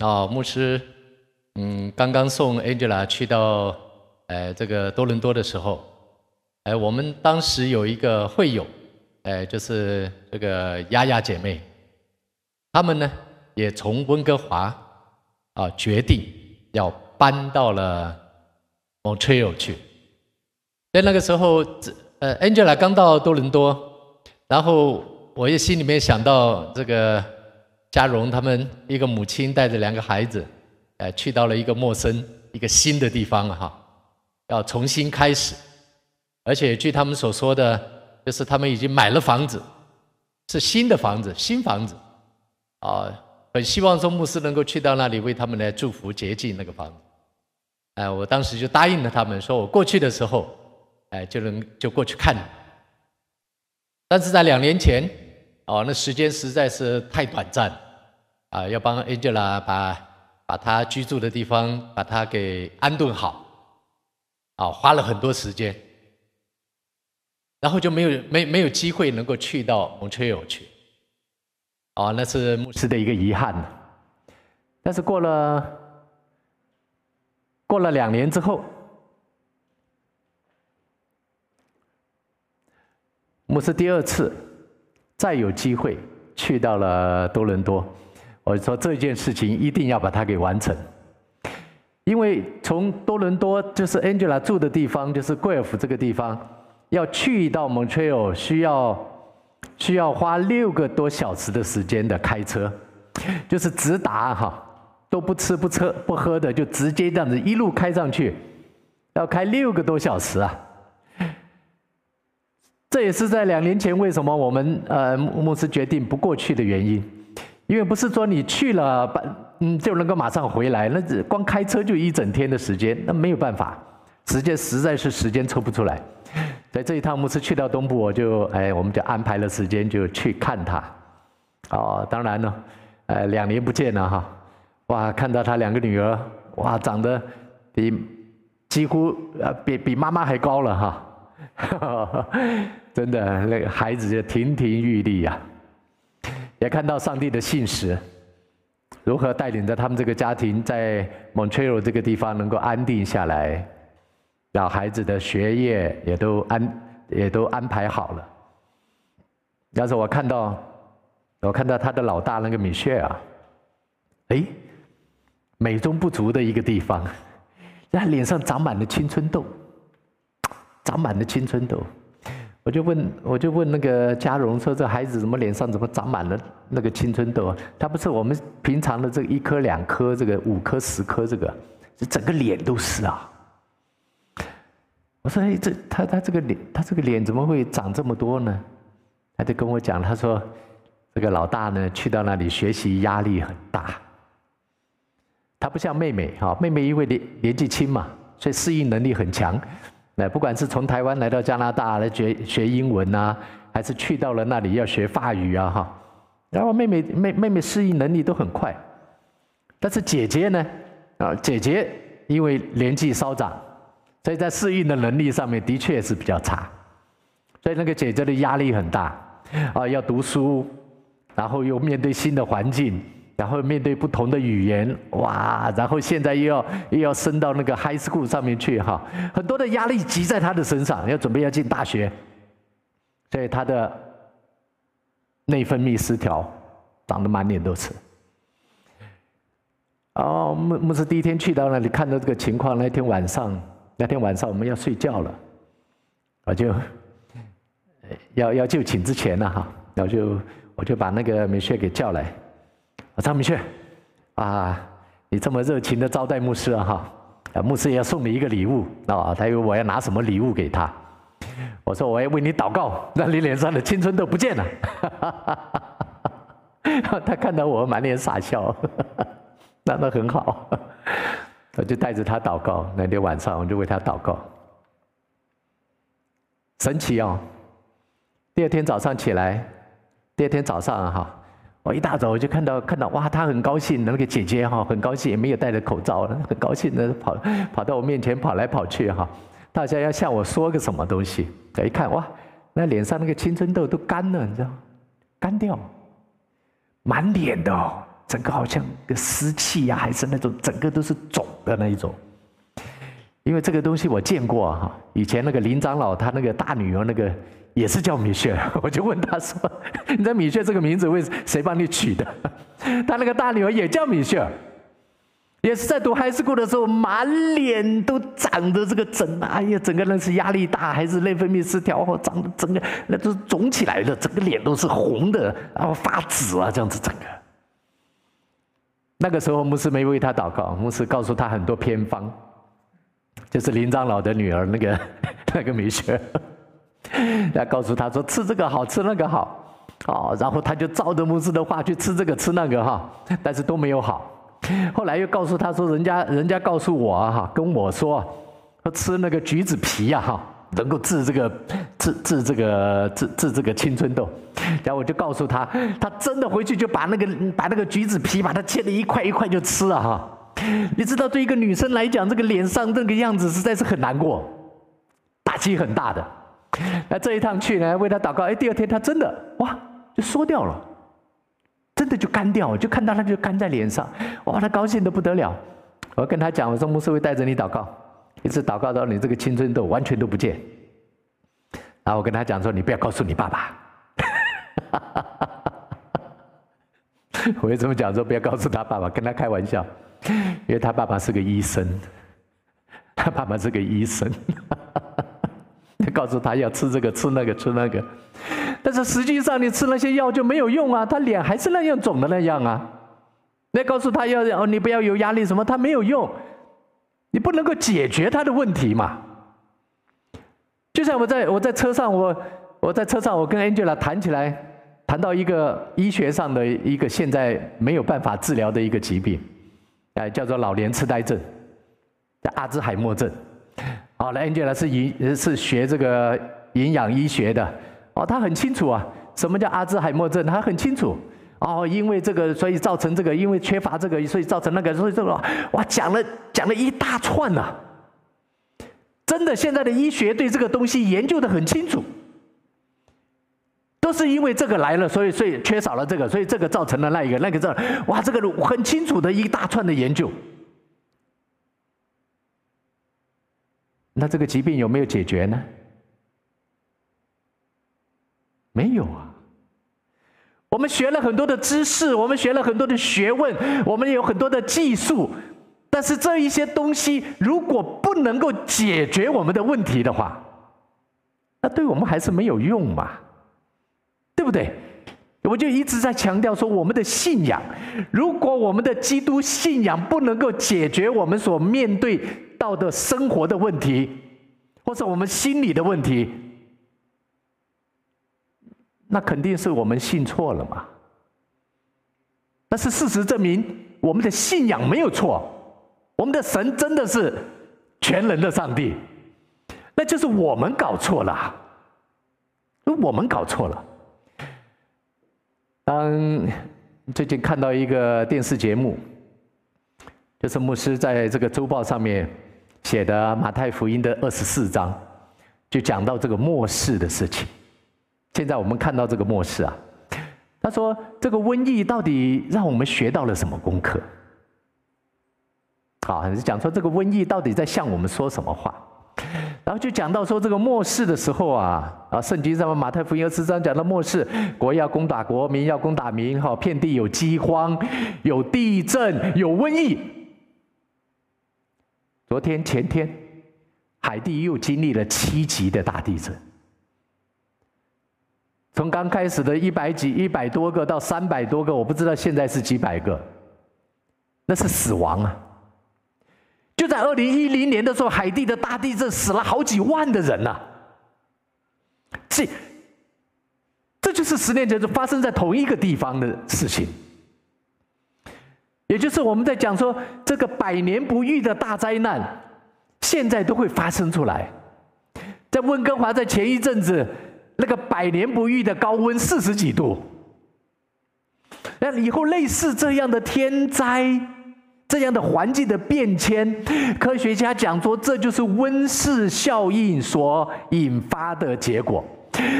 哦，牧师，嗯，刚刚送 Angela 去到，呃，这个多伦多的时候，哎，我们当时有一个会友，哎，就是这个丫丫姐妹，他们呢也从温哥华啊决定要搬到了 Montreal 去。在那个时候，呃，Angela 刚到多伦多，然后我也心里面想到这个。嘉荣他们一个母亲带着两个孩子，呃，去到了一个陌生、一个新的地方了哈，要重新开始，而且据他们所说的，就是他们已经买了房子，是新的房子、新房子，啊，很希望说牧师能够去到那里为他们来祝福、洁净那个房子。哎，我当时就答应了他们，说我过去的时候，哎，就能就过去看。但是在两年前。哦，那时间实在是太短暂，啊，要帮 Angela 把把她居住的地方把她给安顿好，啊，花了很多时间，然后就没有没没有机会能够去到 Montreal 去，啊，那是牧师的一个遗憾。但是过了过了两年之后，牧师第二次。再有机会去到了多伦多，我说这件事情一定要把它给完成，因为从多伦多就是 Angela 住的地方，就是 Guelph 这个地方，要去到 Montreal 需要需要花六个多小时的时间的开车，就是直达哈，都不吃不喝不喝的，就直接这样子一路开上去，要开六个多小时啊。这也是在两年前，为什么我们呃牧师决定不过去的原因，因为不是说你去了，嗯就能够马上回来，那只光开车就一整天的时间，那没有办法，时间实在是时间抽不出来。在这一趟牧师去到东部，我就哎我们就安排了时间就去看他。哦，当然了，呃两年不见了哈，哇看到他两个女儿，哇长得比几乎呃比比妈妈还高了哈。真的，那个孩子就亭亭玉立呀，也看到上帝的信实，如何带领着他们这个家庭在 Montreal 这个地方能够安定下来，让孩子的学业也都安也都安排好了。要是我看到，我看到他的老大那个米歇尔，哎，美中不足的一个地方，他脸上长满了青春痘。长满了青春痘，我就问，我就问那个嘉荣说：“这孩子怎么脸上怎么长满了那个青春痘？他不是我们平常的这一颗两颗，这个五颗十颗，这个这整个脸都是啊。”我说：“哎，这他他这个脸，他这个脸怎么会长这么多呢？”他就跟我讲，他说：“这个老大呢，去到那里学习压力很大。他不像妹妹哈，妹妹因为年年纪轻嘛，所以适应能力很强。”那不管是从台湾来到加拿大来学学英文呐，还是去到了那里要学法语啊哈，然后妹妹妹妹妹适应能力都很快，但是姐姐呢，啊姐姐因为年纪稍长，所以在适应的能力上面的确是比较差，所以那个姐姐的压力很大，啊要读书，然后又面对新的环境。然后面对不同的语言，哇！然后现在又要又要升到那个 high school 上面去哈，很多的压力集在他的身上，要准备要进大学，所以他的内分泌失调，长得满脸都是。哦，牧牧师第一天去到那里看到这个情况，那天晚上那天晚上我们要睡觉了，我就要要就寝之前呢哈，然后就我就把那个米歇给叫来。我张明轩，啊，你这么热情的招待牧师啊哈，牧师也要送你一个礼物啊，他以为我要拿什么礼物给他，我说我要为你祷告，让你脸上的青春都不见了，他看到我满脸傻笑，那那很好，我就带着他祷告，那天晚上我就为他祷告，神奇哦，第二天早上起来，第二天早上哈。我一大早我就看到看到哇，他很高兴，那个姐姐哈很高兴，也没有戴着口罩，很高兴的跑跑到我面前跑来跑去哈，大家要向我说个什么东西。我一看哇，那脸上那个青春痘都干了，你知道，干掉，满脸的，整个好像个湿气呀，还是那种整个都是肿的那一种。因为这个东西我见过哈，以前那个林长老他那个大女儿那个也是叫米歇尔，我就问他说：“你知道米歇尔这个名字为谁帮你取的？”他那个大女儿也叫米歇尔。也是在读 high school 的时候，满脸都长着这个疹，哎呀，整个人是压力大，还是内分泌失调，哦，长的整个那都肿起来了，整个脸都是红的，然后发紫啊，这样子整个。那个时候，牧师没为他祷告，牧师告诉他很多偏方，就是林长老的女儿那个 那个米雪，他告诉他说吃这个好吃那个好，哦，然后他就照着牧师的话去吃这个吃那个哈，但是都没有好。后来又告诉他说，人家人家告诉我哈，跟我说，说吃那个橘子皮呀哈，能够治这个治治这个治治这个青春痘。然后我就告诉他，他真的回去就把那个把那个橘子皮把它切的一块一块就吃了哈。你知道，对一个女生来讲，这个脸上这个样子实在是很难过，打击很大的。那这一趟去呢，为他祷告，哎，第二天他真的哇就缩掉了。真的就干掉，就看到他就干在脸上，哇，他高兴得不得了。我跟他讲，我说牧师会带着你祷告，一直祷告到你这个青春痘完全都不见。然后我跟他讲说，你不要告诉你爸爸。我为什么讲说不要告诉他爸爸？跟他开玩笑，因为他爸爸是个医生，他爸爸是个医生，告诉他要吃这个吃那个吃那个。但是实际上，你吃那些药就没有用啊，他脸还是那样肿的那样啊。你告诉他要哦，你不要有压力什么，他没有用，你不能够解决他的问题嘛。就像我在我在车上，我我在车上，我跟 Angela 谈起来，谈到一个医学上的一个现在没有办法治疗的一个疾病，哎，叫做老年痴呆症，叫阿兹海默症。好，那 Angela 是营是学这个营养医学的。哦，他很清楚啊，什么叫阿兹海默症？他很清楚。哦，因为这个，所以造成这个，因为缺乏这个，所以造成那个，所以这个，哇，讲了讲了一大串呐、真的，现在的医学对这个东西研究的很清楚，都是因为这个来了，所以所以缺少了这个，所以这个造成了那一个，那个这，哇，这个很清楚的一大串的研究。那这个疾病有没有解决呢？没有啊！我们学了很多的知识，我们学了很多的学问，我们有很多的技术，但是这一些东西如果不能够解决我们的问题的话，那对我们还是没有用嘛，对不对？我就一直在强调说，我们的信仰，如果我们的基督信仰不能够解决我们所面对到的生活的问题，或者我们心理的问题。那肯定是我们信错了嘛。但是事实证明，我们的信仰没有错，我们的神真的是全能的上帝，那就是我们搞错了，我们搞错了。当最近看到一个电视节目，就是牧师在这个周报上面写的马太福音的二十四章，就讲到这个末世的事情。现在我们看到这个末世啊，他说这个瘟疫到底让我们学到了什么功课？好，讲说这个瘟疫到底在向我们说什么话？然后就讲到说这个末世的时候啊，啊，圣经上面马太福音二十四章讲到末世，国要攻打国，民要攻打民，哈，遍地有饥荒，有地震，有瘟疫。昨天前天，海地又经历了七级的大地震。从刚开始的一百几、一百多个到三百多个，我不知道现在是几百个，那是死亡啊！就在二零一零年的时候，海地的大地震死了好几万的人呐、这，这就是十年前就发生在同一个地方的事情，也就是我们在讲说这个百年不遇的大灾难，现在都会发生出来。在温哥华，在前一阵子。那个百年不遇的高温四十几度，那以后类似这样的天灾，这样的环境的变迁，科学家讲说这就是温室效应所引发的结果。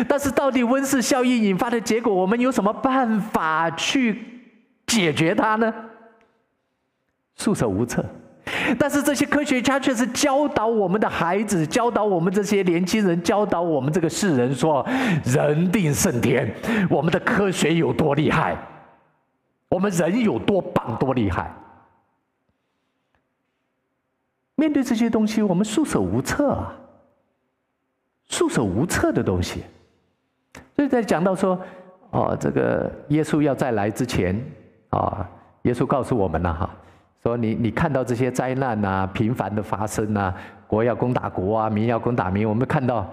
但是到底温室效应引发的结果，我们有什么办法去解决它呢？束手无策。但是这些科学家却是教导我们的孩子，教导我们这些年轻人，教导我们这个世人说：人定胜天，我们的科学有多厉害，我们人有多棒、多厉害。面对这些东西，我们束手无策啊，束手无策的东西。所以在讲到说，哦，这个耶稣要再来之前，啊、耶稣告诉我们了哈。说你你看到这些灾难啊，频繁的发生啊，国要攻打国啊，民要攻打民。我们看到，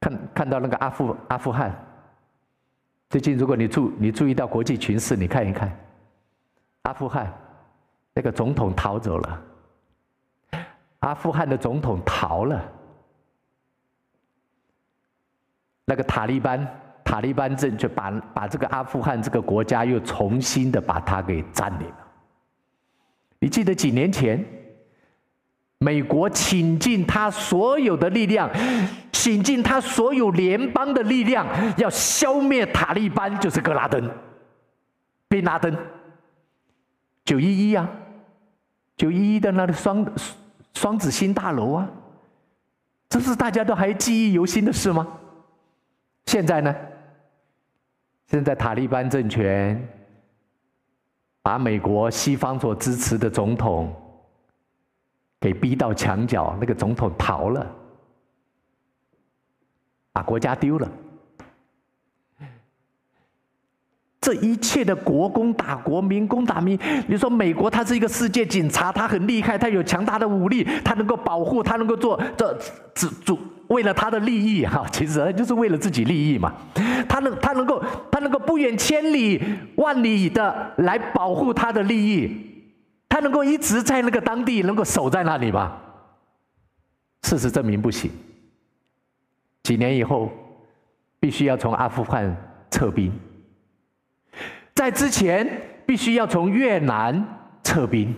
看看到那个阿富阿富汗，最近如果你注你注意到国际局势，你看一看，阿富汗那个总统逃走了，阿富汗的总统逃了，那个塔利班塔利班政权把把这个阿富汗这个国家又重新的把它给占领了。你记得几年前，美国倾尽他所有的力量，倾尽他所有联邦的力量，要消灭塔利班，就是格拉登、宾拉登。九一一啊，九一一的那个双双子星大楼啊，这是大家都还记忆犹新的事吗？现在呢？现在塔利班政权。把美国西方所支持的总统给逼到墙角，那个总统逃了，把国家丢了。这一切的国攻打国，民攻打民。你说美国，它是一个世界警察，它很厉害，它有强大的武力，它能够保护，它能够做这这主。为了他的利益哈，其实就是为了自己利益嘛。他能他能够他能够不远千里万里的来保护他的利益，他能够一直在那个当地能够守在那里吗？事实证明不行。几年以后，必须要从阿富汗撤兵，在之前必须要从越南撤兵。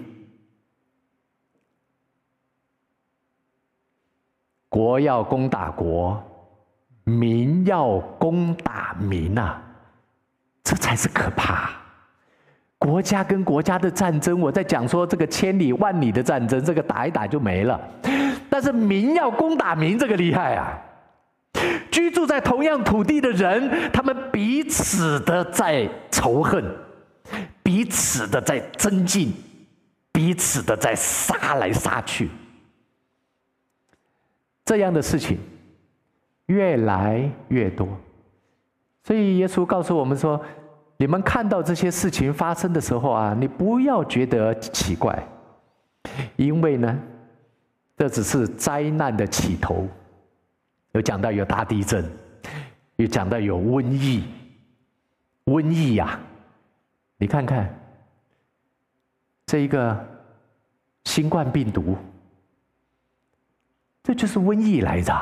国要攻打国，民要攻打民啊，这才是可怕。国家跟国家的战争，我在讲说这个千里万里的战争，这个打一打就没了。但是民要攻打民，这个厉害啊！居住在同样土地的人，他们彼此的在仇恨，彼此的在增进，彼此的在杀来杀去。这样的事情越来越多，所以耶稣告诉我们说：“你们看到这些事情发生的时候啊，你不要觉得奇怪，因为呢，这只是灾难的起头。有讲到有大地震，有讲到有瘟疫，瘟疫呀，你看看这一个新冠病毒。”这就是瘟疫来着，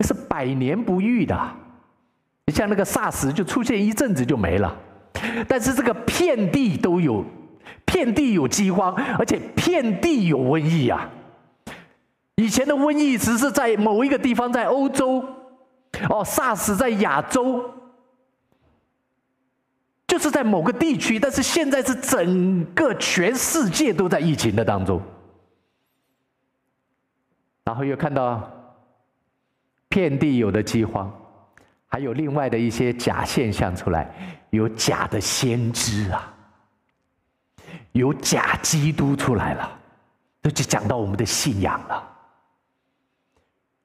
是百年不遇的。你像那个 SARS 就出现一阵子就没了，但是这个遍地都有，遍地有饥荒，而且遍地有瘟疫啊。以前的瘟疫只是在某一个地方，在欧洲，哦，SARS 在亚洲，就是在某个地区，但是现在是整个全世界都在疫情的当中。然后又看到遍地有的饥荒，还有另外的一些假现象出来，有假的先知啊，有假基督出来了，这就讲到我们的信仰了。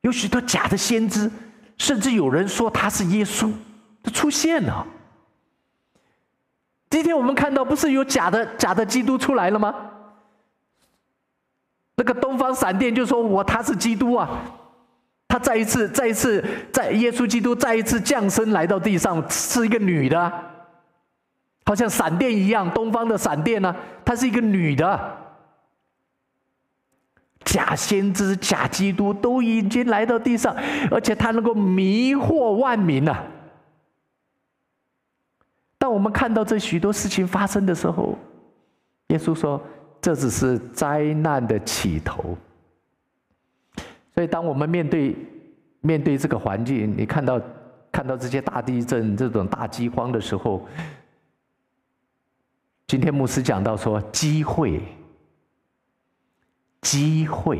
有许多假的先知，甚至有人说他是耶稣，都出现了。今天我们看到，不是有假的假的基督出来了吗？那个东方闪电就说：“我他是基督啊，他再一次、再一次在耶稣基督再一次降生来到地上，是一个女的，好像闪电一样，东方的闪电呢、啊，她是一个女的。假先知、假基督都已经来到地上，而且他能够迷惑万民啊。当我们看到这许多事情发生的时候，耶稣说。”这只是灾难的起头，所以当我们面对面对这个环境，你看到看到这些大地震、这种大饥荒的时候，今天牧师讲到说，机会，机会，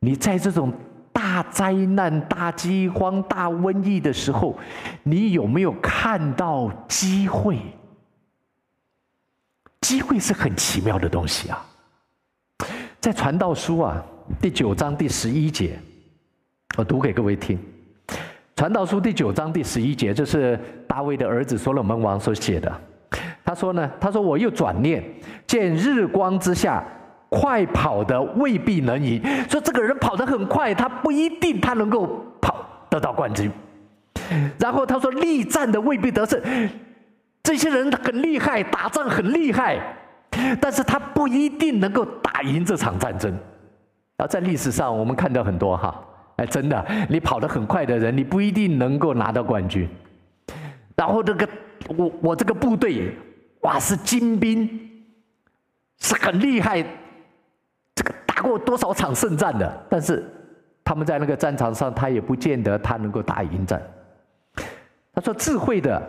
你在这种大灾难、大饥荒、大瘟疫的时候，你有没有看到机会？机会是很奇妙的东西啊！在传道书啊第九章第十一节，我读给各位听。传道书第九章第十一节，这是大卫的儿子所罗门王所写的。他说呢，他说我又转念见日光之下快跑的未必能赢，说这个人跑得很快，他不一定他能够跑得到冠军。然后他说力战的未必得胜。这些人很厉害，打仗很厉害，但是他不一定能够打赢这场战争。啊在历史上，我们看到很多哈，哎，真的，你跑得很快的人，你不一定能够拿到冠军。然后这个我我这个部队，哇，是精兵，是很厉害，这个打过多少场胜战的，但是他们在那个战场上，他也不见得他能够打赢战。他说智慧的。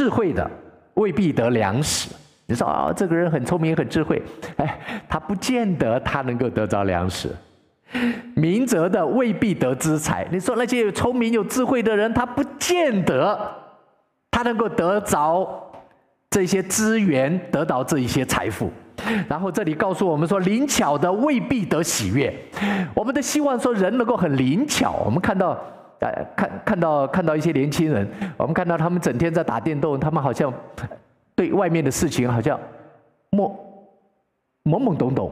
智慧的未必得粮食。你说啊，这个人很聪明、很智慧，哎，他不见得他能够得着粮食。明哲的未必得资财。你说那些有聪明、有智慧的人，他不见得他能够得着这些资源，得到这一些财富。然后这里告诉我们说，灵巧的未必得喜悦。我们的希望说人能够很灵巧。我们看到。哎，看看到看到一些年轻人，我们看到他们整天在打电动，他们好像对外面的事情好像懵懵懵懂懂，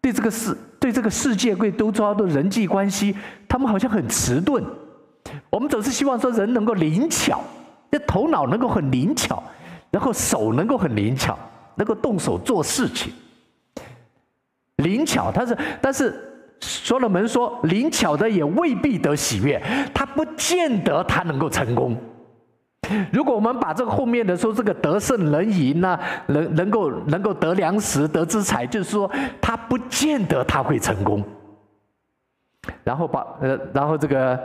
对这个世对这个世界对都抓的人际关系，他们好像很迟钝。我们总是希望说人能够灵巧，这头脑能够很灵巧，然后手能够很灵巧，能够动手做事情。灵巧，但是但是。所罗门说：“灵巧的也未必得喜悦，他不见得他能够成功。如果我们把这个后面的说，这个得胜能赢呢，能能够能够得粮食得资财，就是说他不见得他会成功。然后把呃，然后这个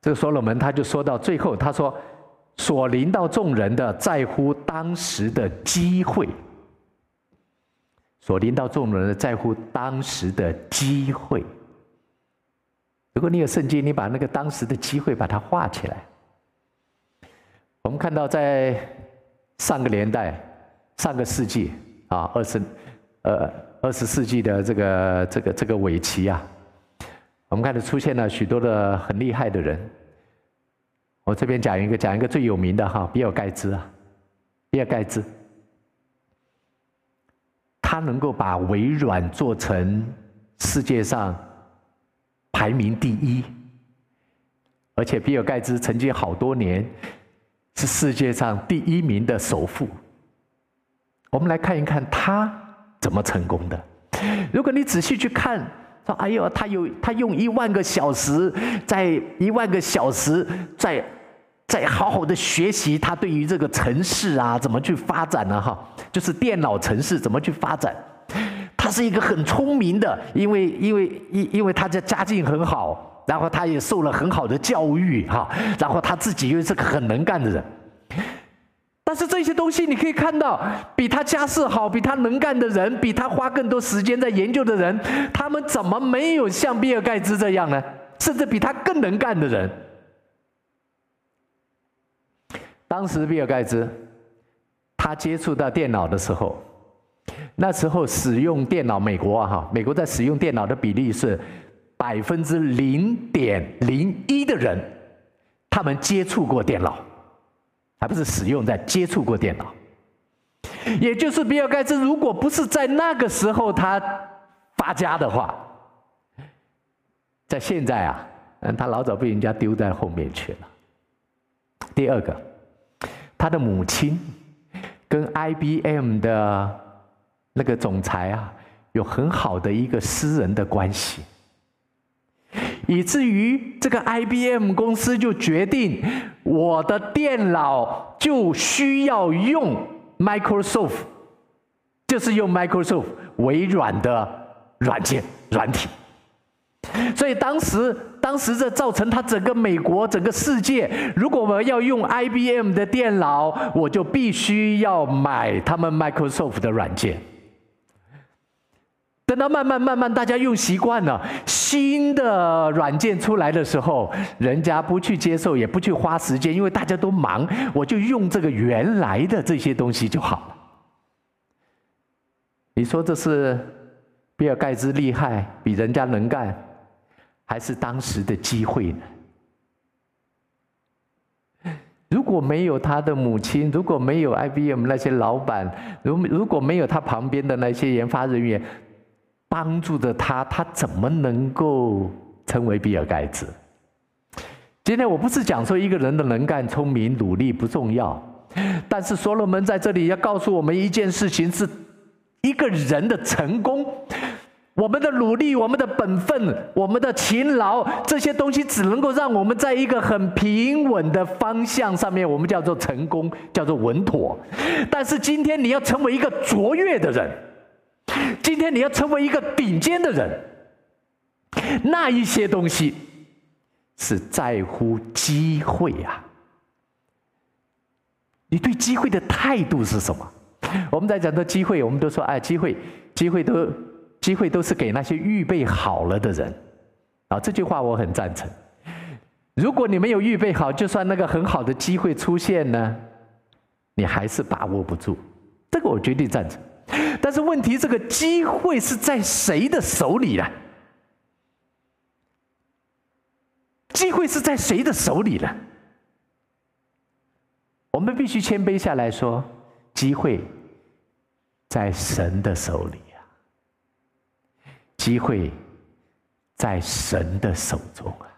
这个所罗门他就说到最后，他说：所临到众人的在乎当时的机会。”所临到众人的在乎当时的机会。如果你有圣经，你把那个当时的机会把它画起来。我们看到在上个年代、上个世纪啊，二十呃二十世纪的这个这个这个尾期啊，我们看到出现了许多的很厉害的人。我这边讲一个，讲一个最有名的哈，比尔盖茨啊，比尔盖茨。他能够把微软做成世界上排名第一，而且比尔盖茨曾经好多年是世界上第一名的首富。我们来看一看他怎么成功的。如果你仔细去看，说：“哎呦，他有他用一万个小时，在一万个小时在。”在好好的学习，他对于这个城市啊，怎么去发展呢？哈，就是电脑城市怎么去发展？他是一个很聪明的，因为因为因因为他的家境很好，然后他也受了很好的教育，哈，然后他自己又是个很能干的人。但是这些东西你可以看到，比他家世好、比他能干的人，比他花更多时间在研究的人，他们怎么没有像比尔盖茨这样呢？甚至比他更能干的人。当时比尔盖茨，他接触到电脑的时候，那时候使用电脑，美国啊哈，美国在使用电脑的比例是百分之零点零一的人，他们接触过电脑，还不是使用，在接触过电脑。也就是比尔盖茨，如果不是在那个时候他发家的话，在现在啊，嗯，他老早被人家丢在后面去了。第二个。他的母亲跟 IBM 的那个总裁啊，有很好的一个私人的关系，以至于这个 IBM 公司就决定，我的电脑就需要用 Microsoft，就是用 Microsoft 微软的软件软体。所以当时当时这造成他整个美国、整个世界，如果我们要用 IBM 的电脑，我就必须要买他们 Microsoft 的软件。等到慢慢慢慢大家用习惯了，新的软件出来的时候，人家不去接受，也不去花时间，因为大家都忙，我就用这个原来的这些东西就好了。你说这是比尔盖茨厉害，比人家能干，还是当时的机会呢？如果没有他的母亲，如果没有 IBM 那些老板，如如果没有他旁边的那些研发人员，帮助着他，他怎么能够成为比尔盖茨？今天我不是讲说一个人的能干、聪明、努力不重要，但是所罗门在这里要告诉我们一件事情：是一个人的成功，我们的努力、我们的本分、我们的勤劳，这些东西只能够让我们在一个很平稳的方向上面，我们叫做成功，叫做稳妥。但是今天你要成为一个卓越的人。今天你要成为一个顶尖的人，那一些东西是在乎机会呀。你对机会的态度是什么？我们在讲到机会，我们都说哎，机会，机会都，机会都是给那些预备好了的人。啊，这句话我很赞成。如果你没有预备好，就算那个很好的机会出现呢，你还是把握不住。这个我绝对赞成。但是问题，这个机会是在谁的手里呢？机会是在谁的手里呢？我们必须谦卑下来说，机会在神的手里！机会在神的手中啊！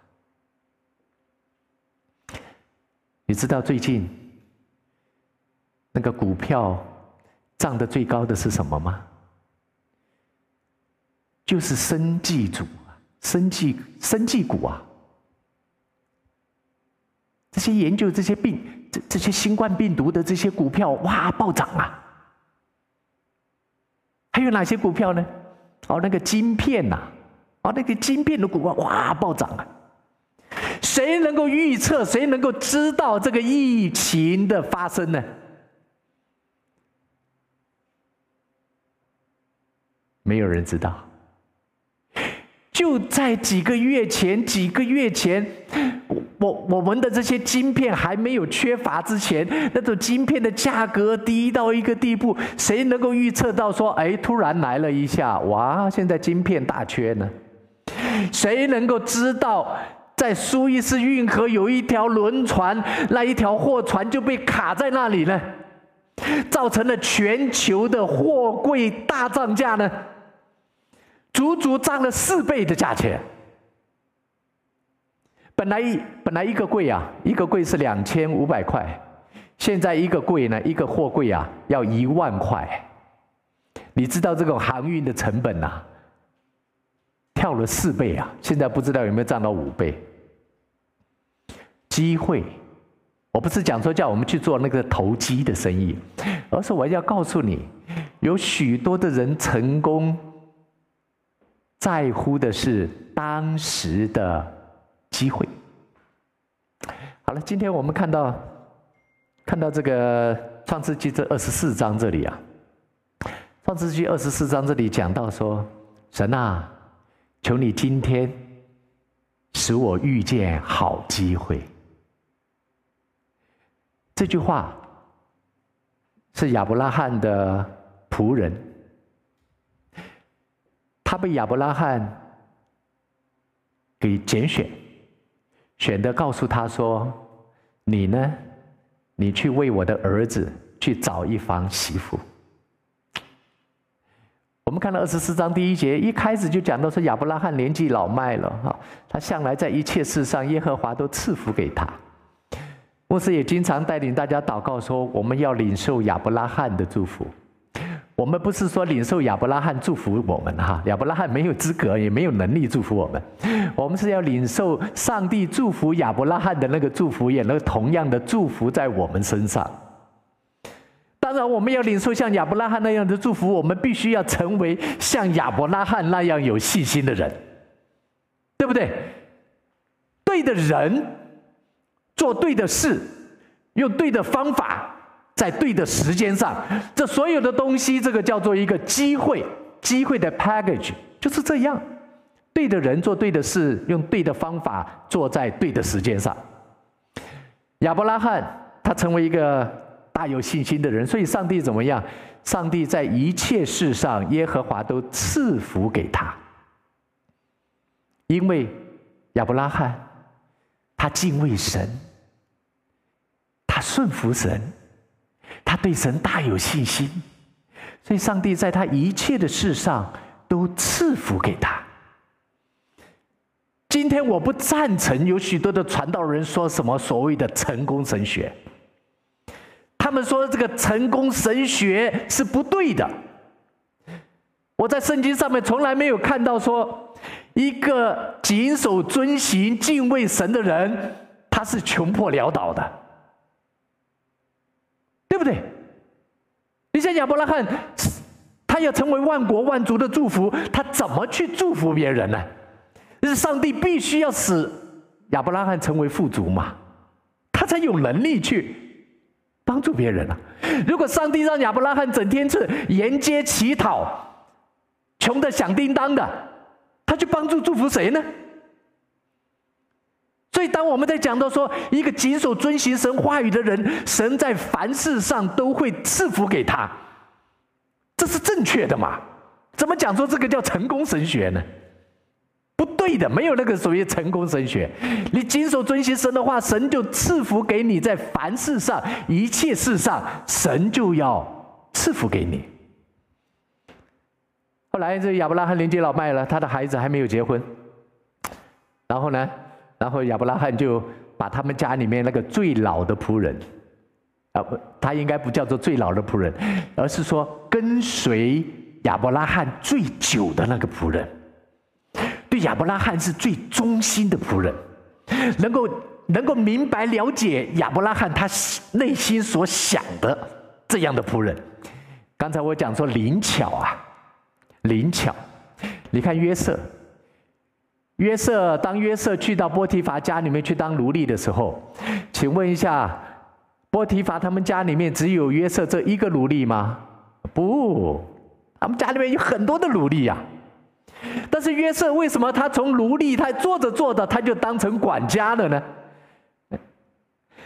你知道最近那个股票？涨得最高的是什么吗？就是生技股啊，生技生技股啊。这些研究这些病，这这些新冠病毒的这些股票，哇，暴涨啊！还有哪些股票呢？哦，那个晶片呐，哦，那个晶片的股票，哇，暴涨啊！谁能够预测？谁能够知道这个疫情的发生呢？没有人知道。就在几个月前，几个月前，我我们的这些晶片还没有缺乏之前，那种晶片的价格低到一个地步，谁能够预测到说，哎，突然来了一下，哇，现在晶片大缺呢？谁能够知道，在苏伊士运河有一条轮船，那一条货船就被卡在那里呢？造成了全球的货柜大涨价呢？足足涨了四倍的价钱。本来一本来一个柜啊，一个柜是两千五百块，现在一个柜呢，一个货柜啊，要一万块。你知道这个航运的成本呐，跳了四倍啊！现在不知道有没有涨到五倍。机会，我不是讲说叫我们去做那个投机的生意，而是我要告诉你，有许多的人成功。在乎的是当时的机会。好了，今天我们看到看到这个创世纪这二十四章这里啊，创世纪二十四章这里讲到说：“神啊，求你今天使我遇见好机会。”这句话是亚伯拉罕的仆人。他被亚伯拉罕给拣选，选的告诉他说：“你呢，你去为我的儿子去找一房媳妇。”我们看到二十四章第一节，一开始就讲到说亚伯拉罕年纪老迈了哈，他向来在一切事上耶和华都赐福给他。牧师也经常带领大家祷告说：“我们要领受亚伯拉罕的祝福。”我们不是说领受亚伯拉罕祝福我们哈，亚伯拉罕没有资格，也没有能力祝福我们。我们是要领受上帝祝福亚伯拉罕的那个祝福，也能同样的祝福在我们身上。当然，我们要领受像亚伯拉罕那样的祝福，我们必须要成为像亚伯拉罕那样有信心的人，对不对？对的人，做对的事，用对的方法，在对的时间上，这所有的东西，这个叫做一个机会，机会的 package 就是这样。对的人做对的事，用对的方法，做在对的时间上。亚伯拉罕他成为一个大有信心的人，所以上帝怎么样？上帝在一切事上，耶和华都赐福给他，因为亚伯拉罕他敬畏神，他顺服神，他对神大有信心，所以上帝在他一切的事上都赐福给他。今天我不赞成有许多的传道人说什么所谓的成功神学，他们说这个成功神学是不对的。我在圣经上面从来没有看到说一个谨守遵行、敬畏神的人，他是穷破潦倒的，不对？你像亚伯拉罕，他要成为万国万族的祝福，他怎么去祝福别人呢？就是上帝必须要使亚伯拉罕成为富足嘛，他才有能力去帮助别人啊。如果上帝让亚伯拉罕整天是沿街乞讨，穷的响叮当的，他去帮助祝福谁呢？所以，当我们在讲到说一个谨守遵行神话语的人，神在凡事上都会赐福给他，这是正确的嘛？怎么讲说这个叫成功神学呢？不对的，没有那个所谓成功神学。你谨守遵行神的话，神就赐福给你，在凡事上、一切事上，神就要赐福给你。后来这亚伯拉罕年纪老迈了，他的孩子还没有结婚。然后呢，然后亚伯拉罕就把他们家里面那个最老的仆人，啊不，他应该不叫做最老的仆人，而是说跟随亚伯拉罕最久的那个仆人。对亚伯拉罕是最忠心的仆人，能够能够明白了解亚伯拉罕他内心所想的这样的仆人。刚才我讲说灵巧啊，灵巧。你看约瑟，约瑟当约瑟去到波提乏家里面去当奴隶的时候，请问一下，波提乏他们家里面只有约瑟这一个奴隶吗？不，他们家里面有很多的奴隶呀。但是约瑟为什么他从奴隶他做着做着他就当成管家了呢？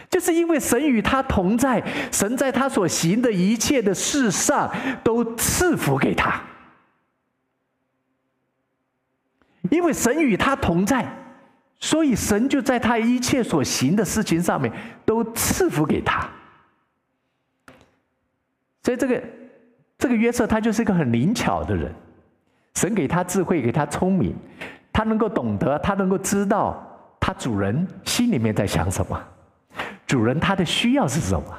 就是因为神与他同在，神在他所行的一切的事上都赐福给他。因为神与他同在，所以神就在他一切所行的事情上面都赐福给他。所以这个这个约瑟他就是一个很灵巧的人。神给他智慧，给他聪明，他能够懂得，他能够知道他主人心里面在想什么，主人他的需要是什么。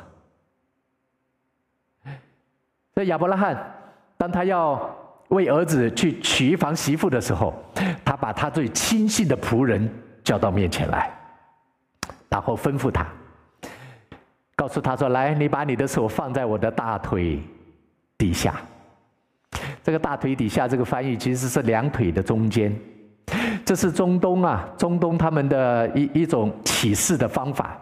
所以亚伯拉罕，当他要为儿子去娶一房媳妇的时候，他把他最亲信的仆人叫到面前来，然后吩咐他，告诉他说：“来，你把你的手放在我的大腿底下。”这个大腿底下这个翻译其实是两腿的中间，这是中东啊，中东他们的一一种启示的方法。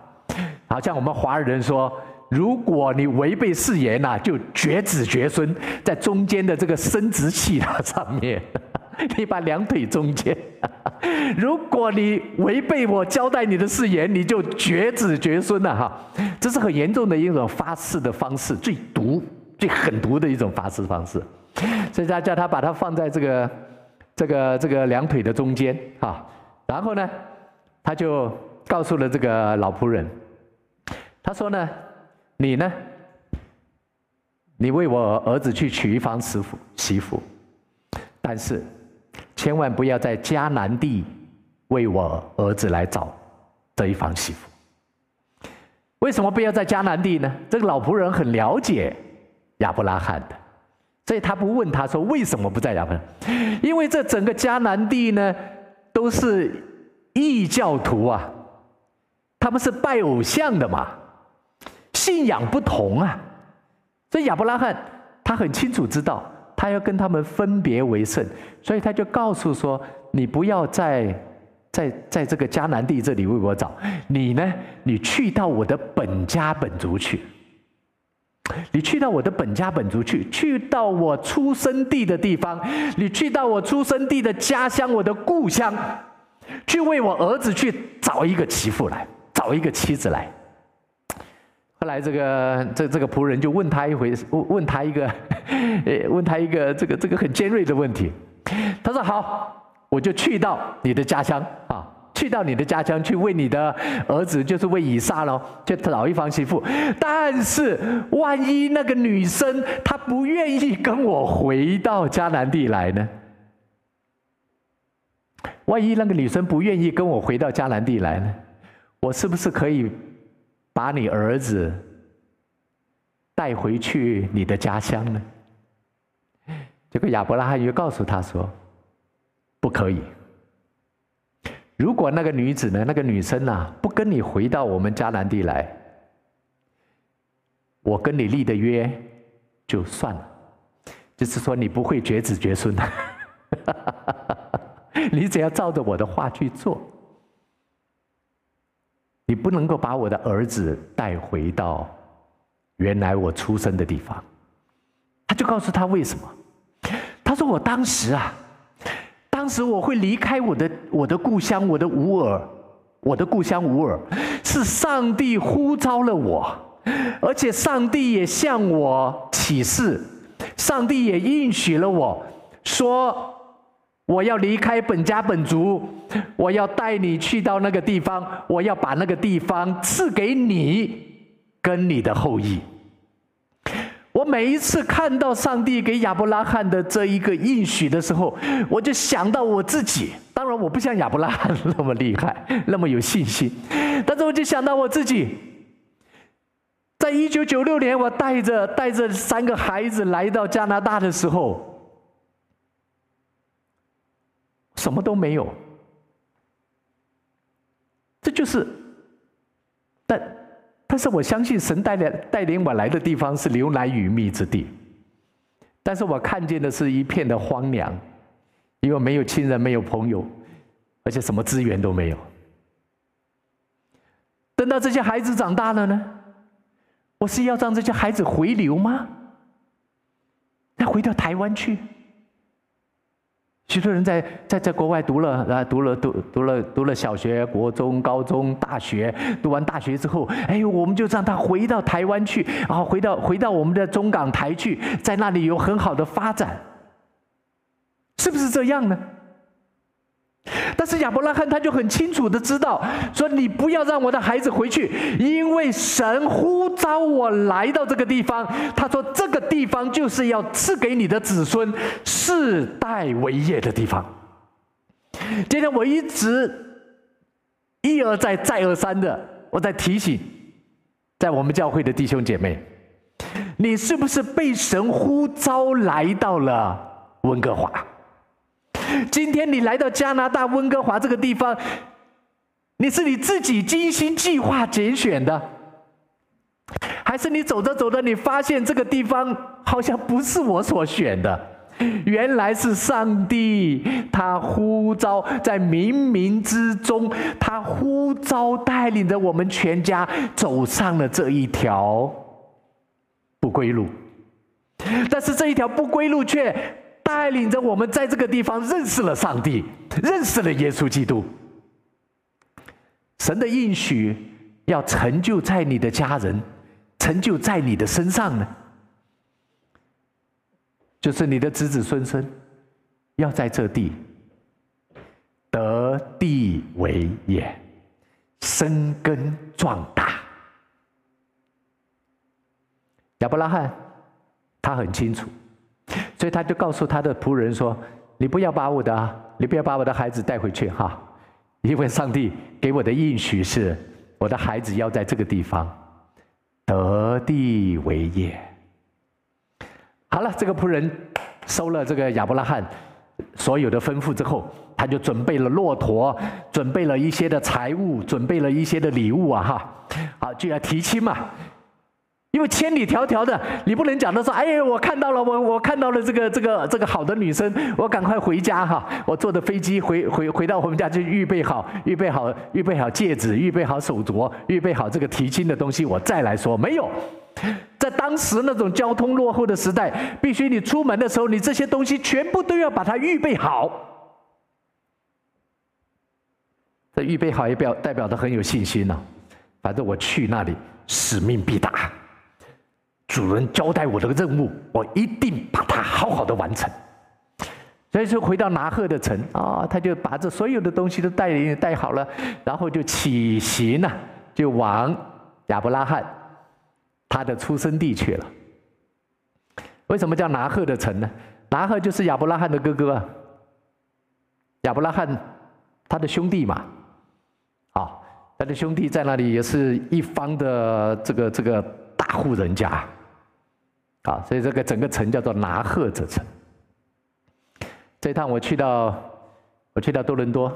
好像我们华人说，如果你违背誓言呐，就绝子绝孙，在中间的这个生殖器的上面，你把两腿中间。如果你违背我交代你的誓言，你就绝子绝孙了哈。这是很严重的一种发誓的方式，最毒、最狠毒的一种发誓方式。所以他叫他把它放在这个、这个、这个两腿的中间，哈，然后呢，他就告诉了这个老仆人，他说呢，你呢，你为我儿子去娶一房媳妇媳妇，但是千万不要在迦南地为我儿子来找这一房媳妇。为什么不要在迦南地呢？这个老仆人很了解亚伯拉罕的。所以他不问他说，为什么不在亚伯拉罕？因为这整个迦南地呢，都是异教徒啊，他们是拜偶像的嘛，信仰不同啊。所以亚伯拉罕他很清楚知道，他要跟他们分别为圣，所以他就告诉说：你不要在在在这个迦南地这里为我找。你呢？你去到我的本家本族去。你去到我的本家本族去，去到我出生地的地方，你去到我出生地的家乡，我的故乡，去为我儿子去找一个媳妇来，找一个妻子来。后来这个这这个仆人就问他一回，问问他一个，呃，问他一个这个这个很尖锐的问题。他说：“好，我就去到你的家乡啊。”去到你的家乡去为你的儿子，就是为以撒喽，去找一房媳妇。但是万一那个女生她不愿意跟我回到迦南地来呢？万一那个女生不愿意跟我回到迦南地来呢？我是不是可以把你儿子带回去你的家乡呢？这个亚伯拉罕又告诉他说：“不可以。”如果那个女子呢，那个女生啊，不跟你回到我们迦南地来，我跟你立的约就算了，就是说你不会绝子绝孙的，你只要照着我的话去做，你不能够把我的儿子带回到原来我出生的地方。他就告诉他为什么？他说我当时啊。当时我会离开我的我的故乡，我的吾尔，我的故乡吾尔，是上帝呼召了我，而且上帝也向我启示，上帝也应许了我说，我要离开本家本族，我要带你去到那个地方，我要把那个地方赐给你跟你的后裔。我每一次看到上帝给亚伯拉罕的这一个应许的时候，我就想到我自己。当然，我不像亚伯拉罕那么厉害，那么有信心。但是，我就想到我自己，在一九九六年，我带着带着三个孩子来到加拿大的时候，什么都没有。这就是，但。但是我相信神带领带领我来的地方是流奶与蜜之地，但是我看见的是一片的荒凉，因为没有亲人，没有朋友，而且什么资源都没有。等到这些孩子长大了呢，我是要让这些孩子回流吗？要回到台湾去？许多人在在在国外读了啊，读了读读了读了小学、国中、高中、大学，读完大学之后，哎呦，我们就让他回到台湾去，然后回到回到我们的中港台去，在那里有很好的发展，是不是这样呢？但是亚伯拉罕他就很清楚的知道，说你不要让我的孩子回去，因为神呼召我来到这个地方。他说这个地方就是要赐给你的子孙世代为业的地方。今天我一直一而再再而三的我在提醒，在我们教会的弟兄姐妹，你是不是被神呼召来到了温哥华？今天你来到加拿大温哥华这个地方，你是你自己精心计划拣选的，还是你走着走着，你发现这个地方好像不是我所选的？原来是上帝，他呼召在冥冥之中，他呼召带领着我们全家走上了这一条不归路，但是这一条不归路却。带领着我们在这个地方认识了上帝，认识了耶稣基督。神的应许要成就在你的家人，成就在你的身上呢，就是你的子子孙孙要在这地得地为业，生根壮大。亚伯拉罕他很清楚。所以他就告诉他的仆人说：“你不要把我的，你不要把我的孩子带回去哈，因为上帝给我的应许是，我的孩子要在这个地方得地为业。”好了，这个仆人收了这个亚伯拉罕所有的吩咐之后，他就准备了骆驼，准备了一些的财物，准备了一些的礼物啊哈，好就要提亲嘛。因为千里迢迢的，你不能讲的说，哎呀，我看到了，我我看到了这个这个这个好的女生，我赶快回家哈，我坐的飞机回回回到我们家就预备好，预备好预备好戒指，预备好手镯，预备好这个提亲的东西，我再来说，没有，在当时那种交通落后的时代，必须你出门的时候，你这些东西全部都要把它预备好。这预备好也表代表的很有信心呢、反正我去那里，使命必达。主人交代我的任务，我一定把它好好的完成。所以说回到拿鹤的城啊，他就把这所有的东西都带带好了，然后就起行了，就往亚伯拉罕他的出生地去了。为什么叫拿鹤的城呢？拿鹤就是亚伯拉罕的哥哥，亚伯拉罕他的兄弟嘛。啊他的兄弟在那里也是一方的这个这个大户人家，啊，所以这个整个城叫做拿鹤之城。这一趟我去到我去到多伦多，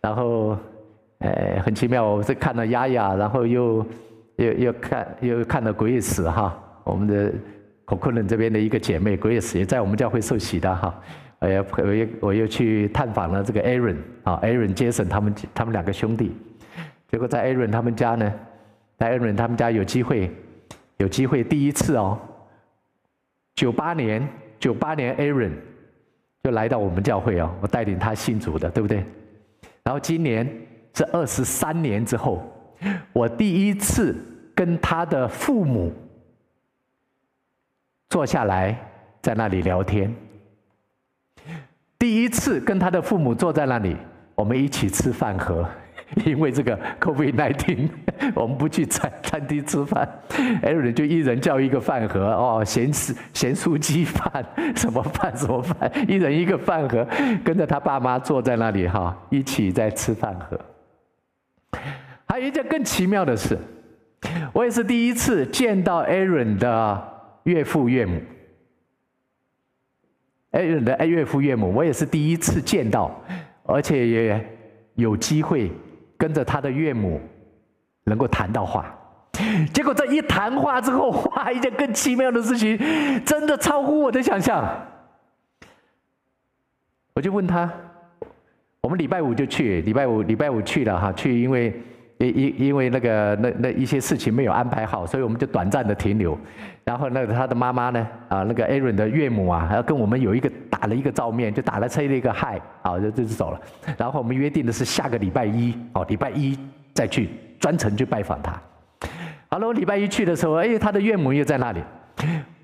然后，呃，很奇妙，我是看了亚亚，然后又又又看又看了 Grace 哈，我们的 c o c o n 这边的一个姐妹 Grace 也在我们教会受洗的哈，我又我又我又去探访了这个 Aaron 啊，Aaron Jason 他们他们两个兄弟。结果在 Aaron 他们家呢，在 Aaron 他们家有机会，有机会第一次哦，九八年九八年 Aaron 就来到我们教会哦，我带领他信主的，对不对？然后今年是二十三年之后，我第一次跟他的父母坐下来在那里聊天，第一次跟他的父母坐在那里，我们一起吃饭盒。因为这个 COVID-19，我们不去餐餐厅吃饭，Aaron 就一人叫一个饭盒哦，咸酥咸酥鸡饭，什么饭什么饭，一人一个饭盒，跟着他爸妈坐在那里哈，一起在吃饭盒。还有一件更奇妙的事，我也是第一次见到 Aaron 的岳父岳母，Aaron 的岳父岳母，我也是第一次见到，而且也有机会。跟着他的岳母，能够谈到话，结果这一谈话之后，哇，一件更奇妙的事情，真的超乎我的想象。我就问他，我们礼拜五就去，礼拜五礼拜五去了哈，去因为。因因因为那个那那一些事情没有安排好，所以我们就短暂的停留。然后那个他的妈妈呢，啊，那个 Aaron 的岳母啊，还要跟我们有一个打了一个照面，就打了车的一个嗨，啊，就就走了。然后我们约定的是下个礼拜一，哦，礼拜一再去专程去拜访他。好了，我礼拜一去的时候，哎，他的岳母又在那里，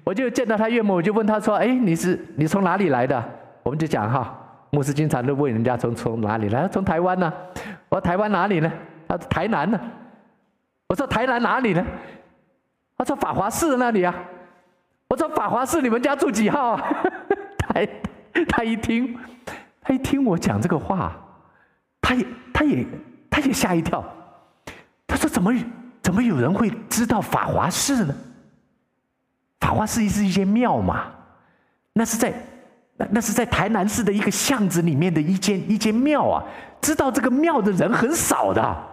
我就见到他岳母，我就问他说，哎，你是你从哪里来的？我们就讲哈，牧师经常都问人家从从哪里来，从台湾呢？我说台湾哪里呢？他说台南呢？我说台南哪里呢？他说法华寺那里啊。我说法华寺，你们家住几号啊？台 他一听，他一听我讲这个话，他也他也他也吓一跳。他说怎么怎么有人会知道法华寺呢？法华寺是一间庙嘛？那是在那那是在台南市的一个巷子里面的一间一间庙啊。知道这个庙的人很少的。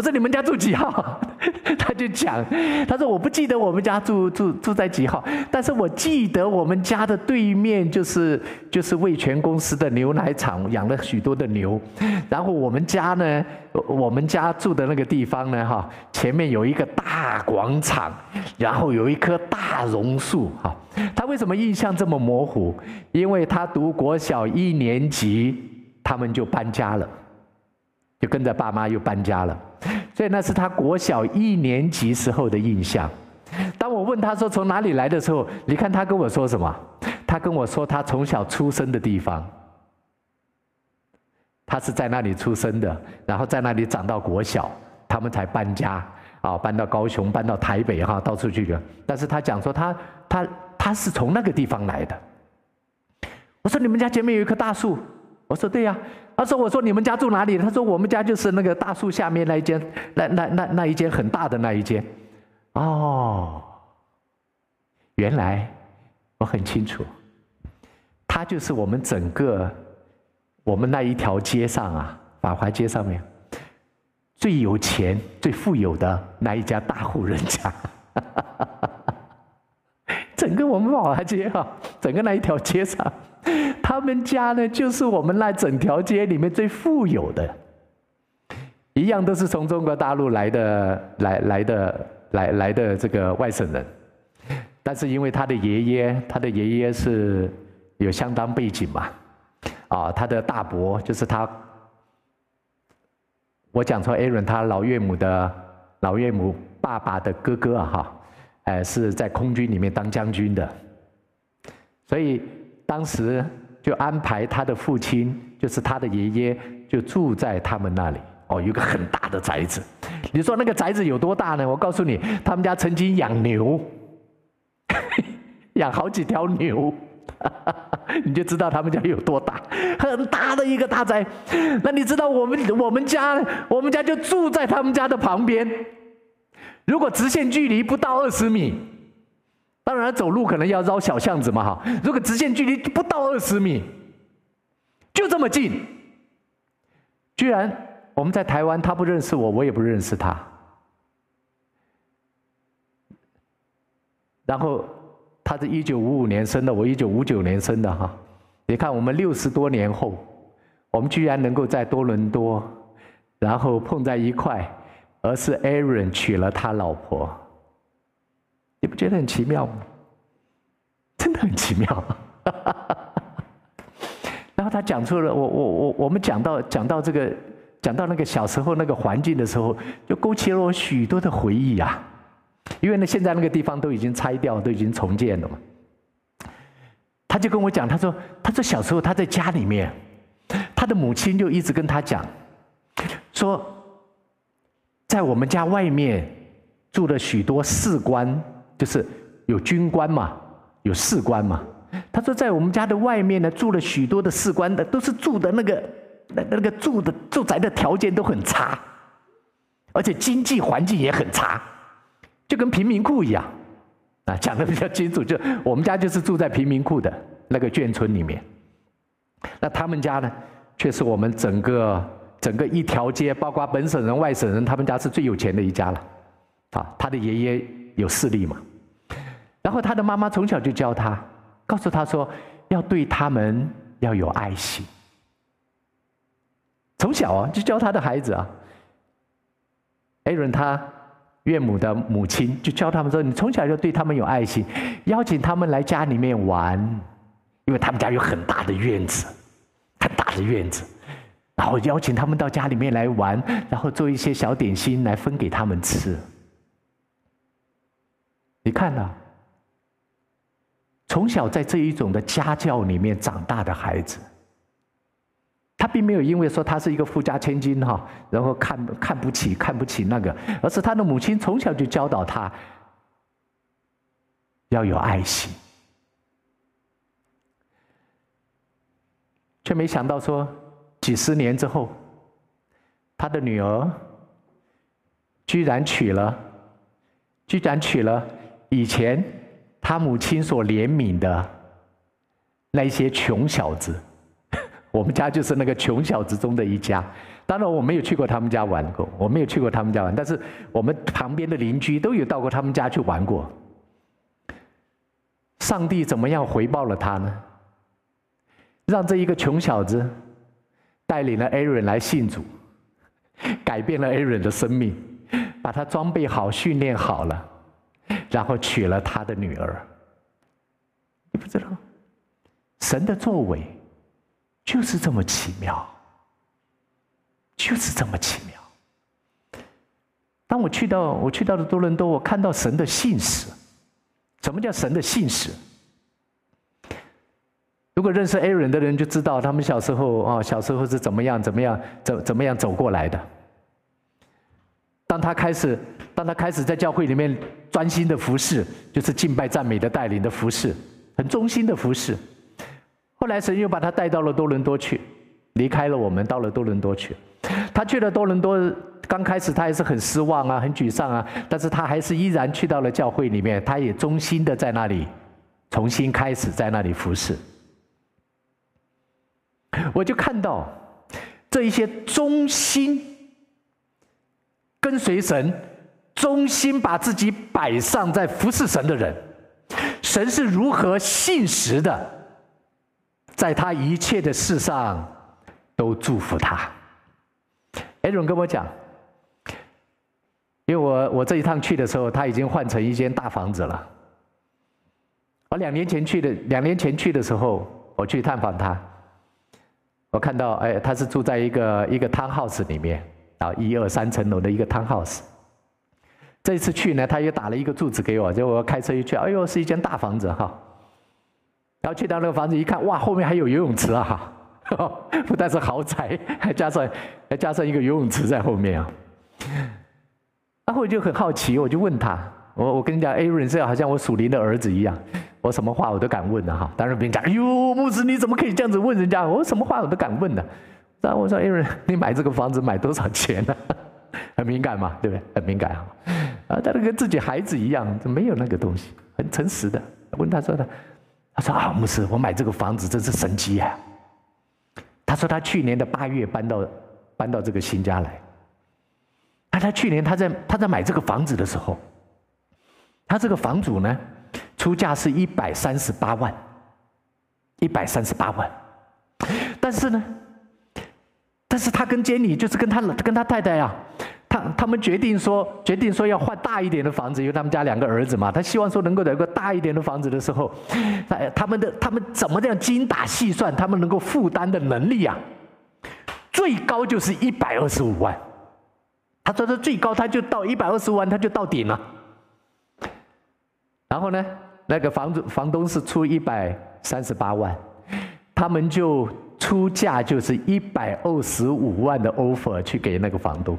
我说你们家住几号？他就讲，他说我不记得我们家住住住在几号，但是我记得我们家的对面就是就是味全公司的牛奶厂，养了许多的牛。然后我们家呢，我们家住的那个地方呢，哈，前面有一个大广场，然后有一棵大榕树，哈。他为什么印象这么模糊？因为他读国小一年级，他们就搬家了。就跟着爸妈又搬家了，所以那是他国小一年级时候的印象。当我问他说从哪里来的时候，你看他跟我说什么？他跟我说他从小出生的地方，他是在那里出生的，然后在那里长到国小，他们才搬家啊，搬到高雄，搬到台北哈，到处去的。但是他讲说他他他是从那个地方来的。我说你们家前面有一棵大树。我说对呀，他说我说你们家住哪里？他说我们家就是那个大树下面那一间，那那那那一间很大的那一间。哦，原来我很清楚，他就是我们整个我们那一条街上啊，法华街上面最有钱、最富有的那一家大户人家。整个我们法华街哈，整个那一条街上，他们家呢，就是我们那整条街里面最富有的，一样都是从中国大陆来的，来来的，来来的这个外省人，但是因为他的爷爷，他的爷爷是有相当背景嘛，啊，他的大伯就是他，我讲说 Aaron 他老岳母的老岳母爸爸的哥哥啊哈。哎，是在空军里面当将军的，所以当时就安排他的父亲，就是他的爷爷，就住在他们那里。哦，有个很大的宅子。你说那个宅子有多大呢？我告诉你，他们家曾经养牛，养好几条牛，你就知道他们家有多大，很大的一个大宅。那你知道我们我们家，我们家就住在他们家的旁边。如果直线距离不到二十米，当然走路可能要绕小巷子嘛哈。如果直线距离不到二十米，就这么近，居然我们在台湾，他不认识我，我也不认识他。然后他是一九五五年生的，我一九五九年生的哈。你看我们六十多年后，我们居然能够在多伦多，然后碰在一块。而是 Aaron 娶了他老婆，你不觉得很奇妙吗？真的很奇妙。然后他讲出了我我我我们讲到讲到这个讲到那个小时候那个环境的时候，就勾起了我许多的回忆啊。因为呢，现在那个地方都已经拆掉，都已经重建了嘛。他就跟我讲，他说他说小时候他在家里面，他的母亲就一直跟他讲，说。在我们家外面住了许多士官，就是有军官嘛，有士官嘛。他说，在我们家的外面呢，住了许多的士官的，都是住的那个那那个住的住宅的条件都很差，而且经济环境也很差，就跟贫民窟一样。啊，讲的比较清楚，就我们家就是住在贫民窟的那个眷村里面。那他们家呢，却是我们整个。整个一条街，包括本省人、外省人，他们家是最有钱的一家了。啊，他的爷爷有势力嘛。然后他的妈妈从小就教他，告诉他说，要对他们要有爱心。从小啊，就教他的孩子啊。Aaron 他岳母的母亲就教他们说，你从小就对他们有爱心，邀请他们来家里面玩，因为他们家有很大的院子，很大的院子。然后邀请他们到家里面来玩，然后做一些小点心来分给他们吃。你看呐，从小在这一种的家教里面长大的孩子，他并没有因为说他是一个富家千金哈，然后看看不起看不起那个，而是他的母亲从小就教导他要有爱心，却没想到说。几十年之后，他的女儿居然娶了，居然娶了以前他母亲所怜悯的那些穷小子。我们家就是那个穷小子中的一家。当然，我没有去过他们家玩过，我没有去过他们家玩，但是我们旁边的邻居都有到过他们家去玩过。上帝怎么样回报了他呢？让这一个穷小子。带领了 Aaron 来信主，改变了 Aaron 的生命，把他装备好、训练好了，然后娶了他的女儿。你不知道，神的作为就是这么奇妙，就是这么奇妙。当我去到我去到了多伦多，我看到神的信使。什么叫神的信使？如果认识 Aaron 的人就知道，他们小时候啊，小时候是怎么样、怎么样、怎怎么样走过来的。当他开始，当他开始在教会里面专心的服侍，就是敬拜赞美的带领的服侍，很忠心的服侍。后来神又把他带到了多伦多去，离开了我们，到了多伦多去。他去了多伦多，刚开始他还是很失望啊，很沮丧啊，但是他还是依然去到了教会里面，他也忠心的在那里重新开始在那里服侍。我就看到这一些忠心跟随神、忠心把自己摆上在服侍神的人，神是如何信实的，在他一切的事上都祝福他。艾伦跟我讲，因为我我这一趟去的时候，他已经换成一间大房子了。我两年前去的，两年前去的时候，我去探访他，我看到，哎，他是住在一个一个 townhouse 里面，啊，一二三层楼的一个 townhouse。这次去呢，他又打了一个住址给我，结果我开车一去，哎呦，是一间大房子哈。然后去到那个房子一看，哇，后面还有游泳池啊，不但是豪宅，还加上还加上一个游泳池在后面啊。然后我就很好奇，我就问他，我我跟你讲，Aaron 这好像我属灵的儿子一样。我什么话我都敢问的哈，当然别人讲，哎呦，牧师你怎么可以这样子问人家？我什么话我都敢问的。然后我说，，Aaron，，你买这个房子买多少钱呢？很敏感嘛，对不对？很敏感啊。啊，他都跟自己孩子一样，就没有那个东西，很诚实的。问他说的，他说啊，牧师，我买这个房子真是神迹啊。他说他去年的八月搬到搬到这个新家来。他他去年他在他在买这个房子的时候，他这个房主呢？出价是一百三十八万，一百三十八万，但是呢，但是他跟 Jenny 就是跟他跟他太太啊，他他们决定说决定说要换大一点的房子，因为他们家两个儿子嘛，他希望说能够有个大一点的房子的时候，他们的他们怎么这样精打细算，他们能够负担的能力啊，最高就是一百二十五万，他说他最高他就到一百二十五万，他就到顶了，然后呢？那个房子房东是出一百三十八万，他们就出价就是一百二十五万的 offer 去给那个房东。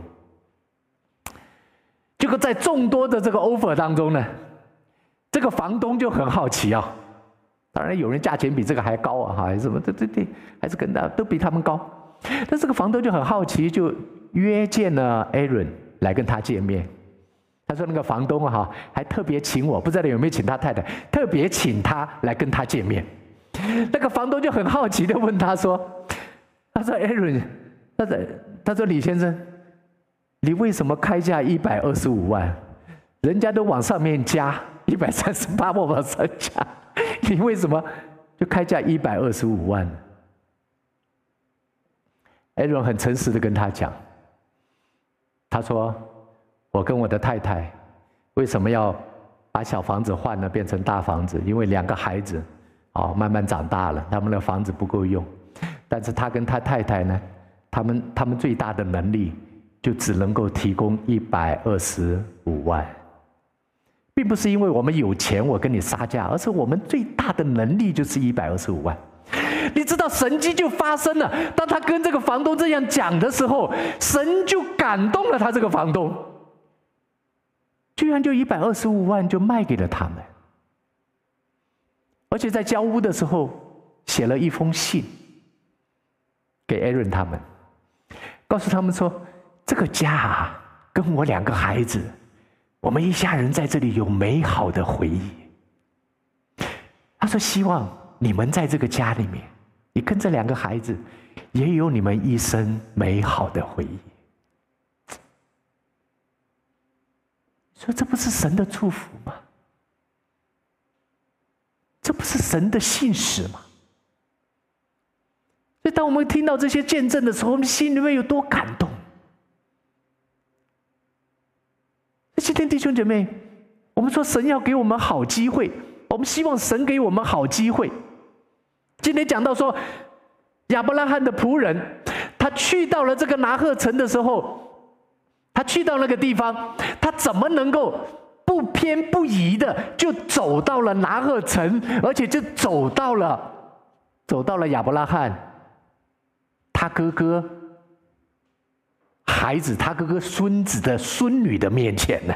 结果在众多的这个 offer 当中呢，这个房东就很好奇啊。当然有人价钱比这个还高啊，哈，什么这这这还是跟他都比他们高。但这个房东就很好奇，就约见了 Aaron 来跟他见面。他说：“那个房东哈，还特别请我，不知道有没有请他太太，特别请他来跟他见面。那个房东就很好奇的问他说：‘他说，Aaron，他说，他说李先生，你为什么开价一百二十五万？人家都往上面加一百三十八万往上加，你为什么就开价一百二十五万？’Aaron 很诚实的跟他讲，他说。”我跟我的太太为什么要把小房子换了变成大房子？因为两个孩子哦慢慢长大了，他们的房子不够用。但是他跟他太太呢，他们他们最大的能力就只能够提供一百二十五万，并不是因为我们有钱我跟你杀价，而是我们最大的能力就是一百二十五万。你知道神迹就发生了，当他跟这个房东这样讲的时候，神就感动了他这个房东。居然就一百二十五万就卖给了他们，而且在交屋的时候写了一封信给 Aaron 他们，告诉他们说：“这个家啊，跟我两个孩子，我们一家人在这里有美好的回忆。”他说：“希望你们在这个家里面，你跟这两个孩子也有你们一生美好的回忆。”说这不是神的祝福吗？这不是神的信使吗？所以，当我们听到这些见证的时候，我们心里面有多感动？今天弟兄姐妹，我们说神要给我们好机会，我们希望神给我们好机会。今天讲到说，亚伯拉罕的仆人，他去到了这个拿鹤城的时候。他去到那个地方，他怎么能够不偏不倚的就走到了拿鹤城，而且就走到了走到了亚伯拉罕他哥哥孩子他哥哥孙子的孙女的面前呢？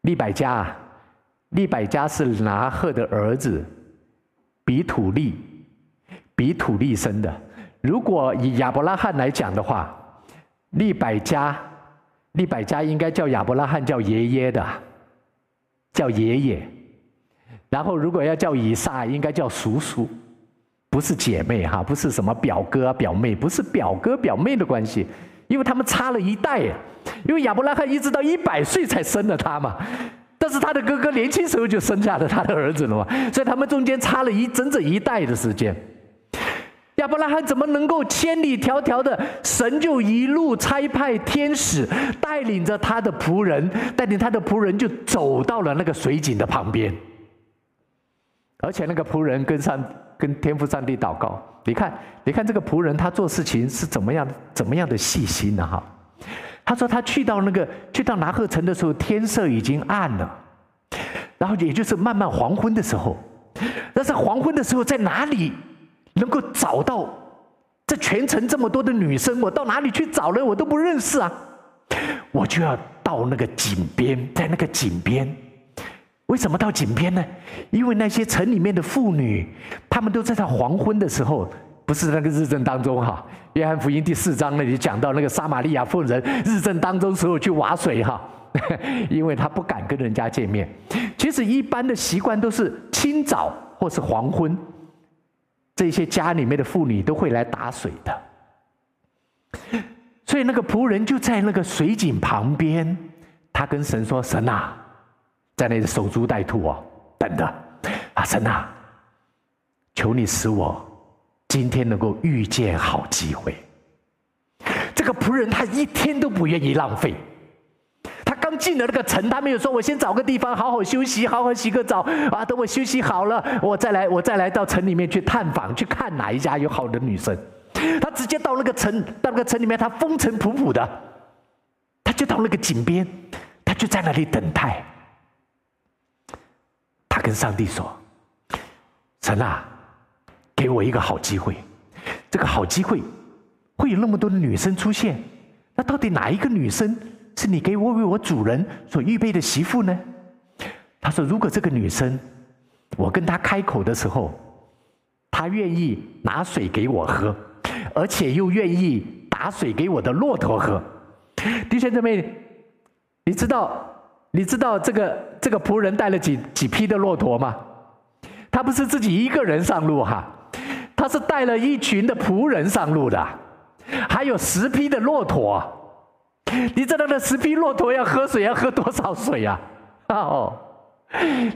利百加，利百加是拿鹤的儿子比土利，比土利生的。如果以亚伯拉罕来讲的话，利百加，利百加应该叫亚伯拉罕叫爷爷的，叫爷爷。然后如果要叫以撒，应该叫叔叔，不是姐妹哈，不是什么表哥表妹，不是表哥表妹的关系，因为他们差了一代。因为亚伯拉罕一直到一百岁才生了他嘛，但是他的哥哥年轻时候就生下了他的儿子了嘛，所以他们中间差了一整整一代的时间。亚伯拉罕怎么能够千里迢迢的，神就一路差派天使带领着他的仆人，带领他的仆人就走到了那个水井的旁边，而且那个仆人跟上跟天父上帝祷告，你看，你看这个仆人他做事情是怎么样怎么样的细心呢？哈，他说他去到那个去到拿鹤城的时候，天色已经暗了，然后也就是慢慢黄昏的时候，但是黄昏的时候在哪里？能够找到这全城这么多的女生，我到哪里去找呢？我都不认识啊！我就要到那个井边，在那个井边，为什么到井边呢？因为那些城里面的妇女，她们都在她黄昏的时候，不是那个日正当中哈。约翰福音第四章那里讲到那个撒玛利亚妇人日正当中时候去挖水哈，因为她不敢跟人家见面。其实一般的习惯都是清早或是黄昏。这些家里面的妇女都会来打水的，所以那个仆人就在那个水井旁边，他跟神说：“神啊，在那里守株待兔哦，等着啊，神啊，求你使我今天能够遇见好机会。”这个仆人他一天都不愿意浪费。进了那个城，他没有说：“我先找个地方好好休息，好好洗个澡啊！等我休息好了，我再来，我再来到城里面去探访，去看哪一家有好的女生。”他直接到那个城，到那个城里面，他风尘仆仆的，他就到那个井边，他就在那里等待。他跟上帝说：“神啊，给我一个好机会，这个好机会会有那么多的女生出现，那到底哪一个女生？”是你给我为我主人所预备的媳妇呢？他说：“如果这个女生，我跟她开口的时候，她愿意拿水给我喝，而且又愿意打水给我的骆驼喝。”弟兄姊妹，你知道你知道这个这个仆人带了几几匹的骆驼吗？他不是自己一个人上路哈，他是带了一群的仆人上路的，还有十匹的骆驼。你知道那十匹骆驼要喝水要喝多少水呀？啊？哦，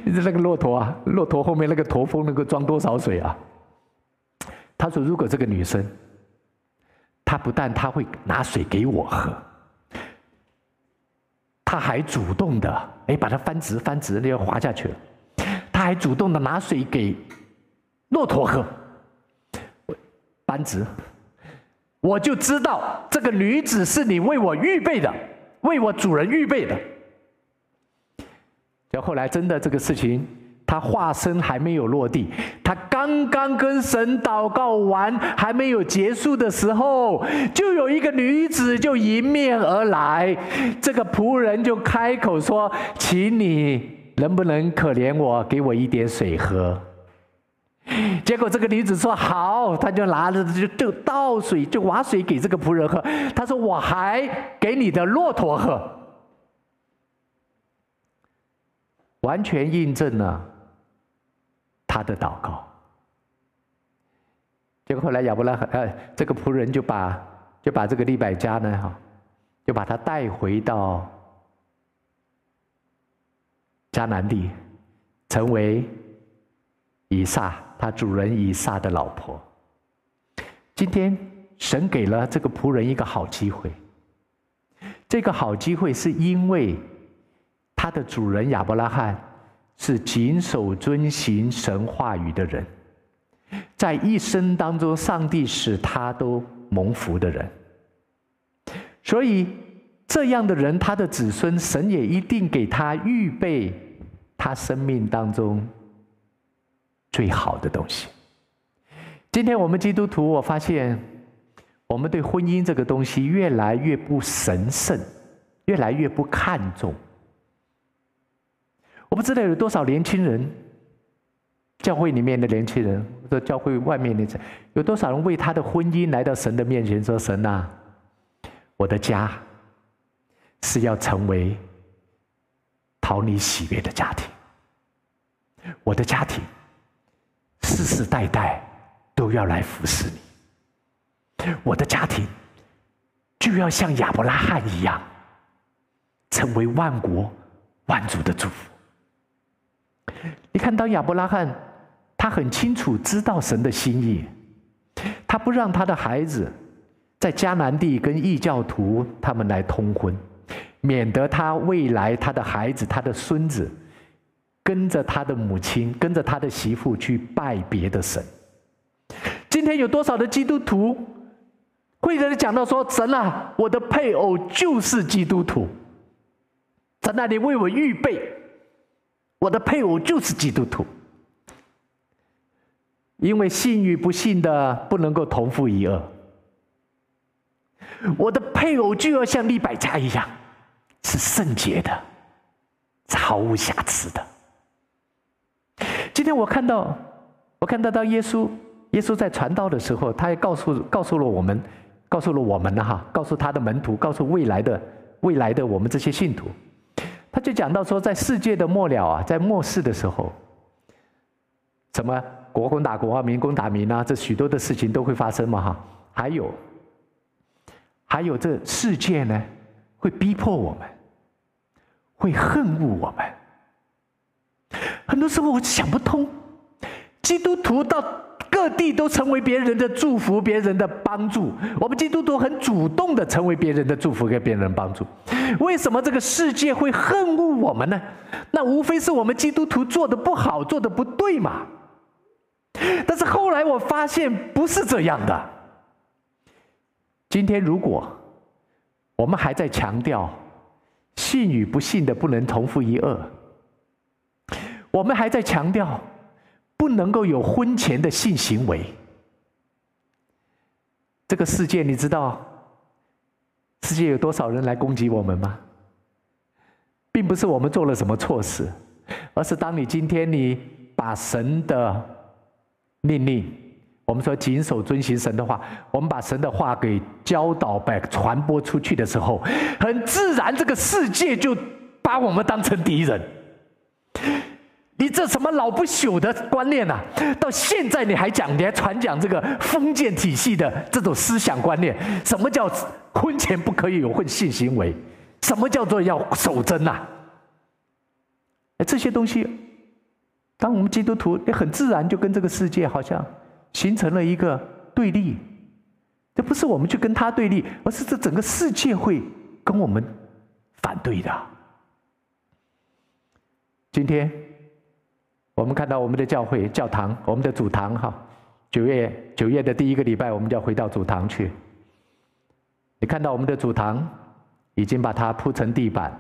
你知道那个骆驼啊，骆驼后面那个驼峰能够装多少水啊？他说：“如果这个女生，她不但她会拿水给我喝，她还主动的哎，把它翻直翻直，那要滑下去了。她还主动的拿水给骆驼喝，翻直。”我就知道这个女子是你为我预备的，为我主人预备的。就后来真的这个事情，他话声还没有落地，他刚刚跟神祷告完，还没有结束的时候，就有一个女子就迎面而来，这个仆人就开口说：“请你能不能可怜我，给我一点水喝？”结果这个女子说好，她就拿着就就倒水就挖水给这个仆人喝。她说我还给你的骆驼喝，完全印证了他的祷告。结果后来亚伯拉罕呃这个仆人就把就把这个利百加呢哈，就把他带回到迦南地，成为以撒。他主人以撒的老婆。今天神给了这个仆人一个好机会。这个好机会是因为他的主人亚伯拉罕是谨守遵行神话语的人，在一生当中，上帝使他都蒙福的人。所以这样的人，他的子孙，神也一定给他预备他生命当中。最好的东西。今天我们基督徒，我发现我们对婚姻这个东西越来越不神圣，越来越不看重。我不知道有多少年轻人，教会里面的年轻人，或者教会外面的，有多少人为他的婚姻来到神的面前说：“神啊，我的家是要成为讨你喜悦的家庭，我的家庭。”世世代代都要来服侍你，我的家庭就要像亚伯拉罕一样，成为万国万族的祝福。你看，当亚伯拉罕，他很清楚知道神的心意，他不让他的孩子在迦南地跟异教徒他们来通婚，免得他未来他的孩子、他的孙子跟着他的母亲、跟着他的媳妇去拜别的神。今天有多少的基督徒会在这讲到说：“神啊，我的配偶就是基督徒，在那里为我预备。”我的配偶就是基督徒，因为信与不信的不能够同父一轭。我的配偶就要像利百加一样，是圣洁的，是毫无瑕疵的。今天我看到，我看到到耶稣，耶稣在传道的时候，他也告诉告诉了我们，告诉了我们了哈，告诉他的门徒，告诉未来的未来的我们这些信徒。他就讲到说，在世界的末了啊，在末世的时候，什么国攻打国啊，民攻打民啊，这许多的事情都会发生嘛哈。还有，还有这世界呢，会逼迫我们，会恨恶我们。很多时候我想不通，基督徒到。各地都成为别人的祝福，别人的帮助。我们基督徒很主动的成为别人的祝福，给别人帮助。为什么这个世界会恨恶我们呢？那无非是我们基督徒做的不好，做的不对嘛。但是后来我发现不是这样的。今天如果我们还在强调信与不信的不能同父一轭，我们还在强调。不能够有婚前的性行为。这个世界，你知道世界有多少人来攻击我们吗？并不是我们做了什么错事，而是当你今天你把神的命令，我们说谨守遵行神的话，我们把神的话给教导、把传播出去的时候，很自然，这个世界就把我们当成敌人。你这什么老不朽的观念啊？到现在你还讲，你还传讲这个封建体系的这种思想观念？什么叫婚前不可以有混性行为？什么叫做要守贞呐？哎，这些东西，当我们基督徒也很自然就跟这个世界好像形成了一个对立。这不是我们去跟他对立，而是这整个世界会跟我们反对的。今天。我们看到我们的教会教堂，我们的主堂哈，九月九月的第一个礼拜，我们就要回到主堂去。你看到我们的主堂已经把它铺成地板，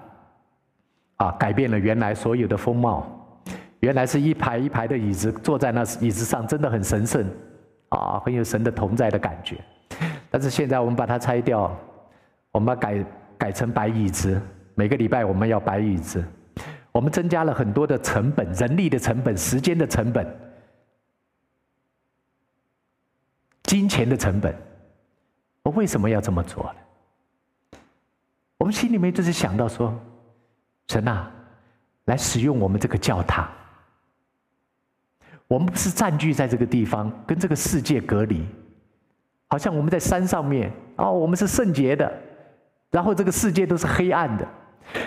啊，改变了原来所有的风貌。原来是一排一排的椅子，坐在那椅子上真的很神圣，啊，很有神的同在的感觉。但是现在我们把它拆掉，我们把改改成摆椅子，每个礼拜我们要摆椅子。我们增加了很多的成本，人力的成本、时间的成本、金钱的成本。我为什么要这么做呢？我们心里面就是想到说，神啊，来使用我们这个教堂。我们不是占据在这个地方，跟这个世界隔离，好像我们在山上面，哦，我们是圣洁的，然后这个世界都是黑暗的。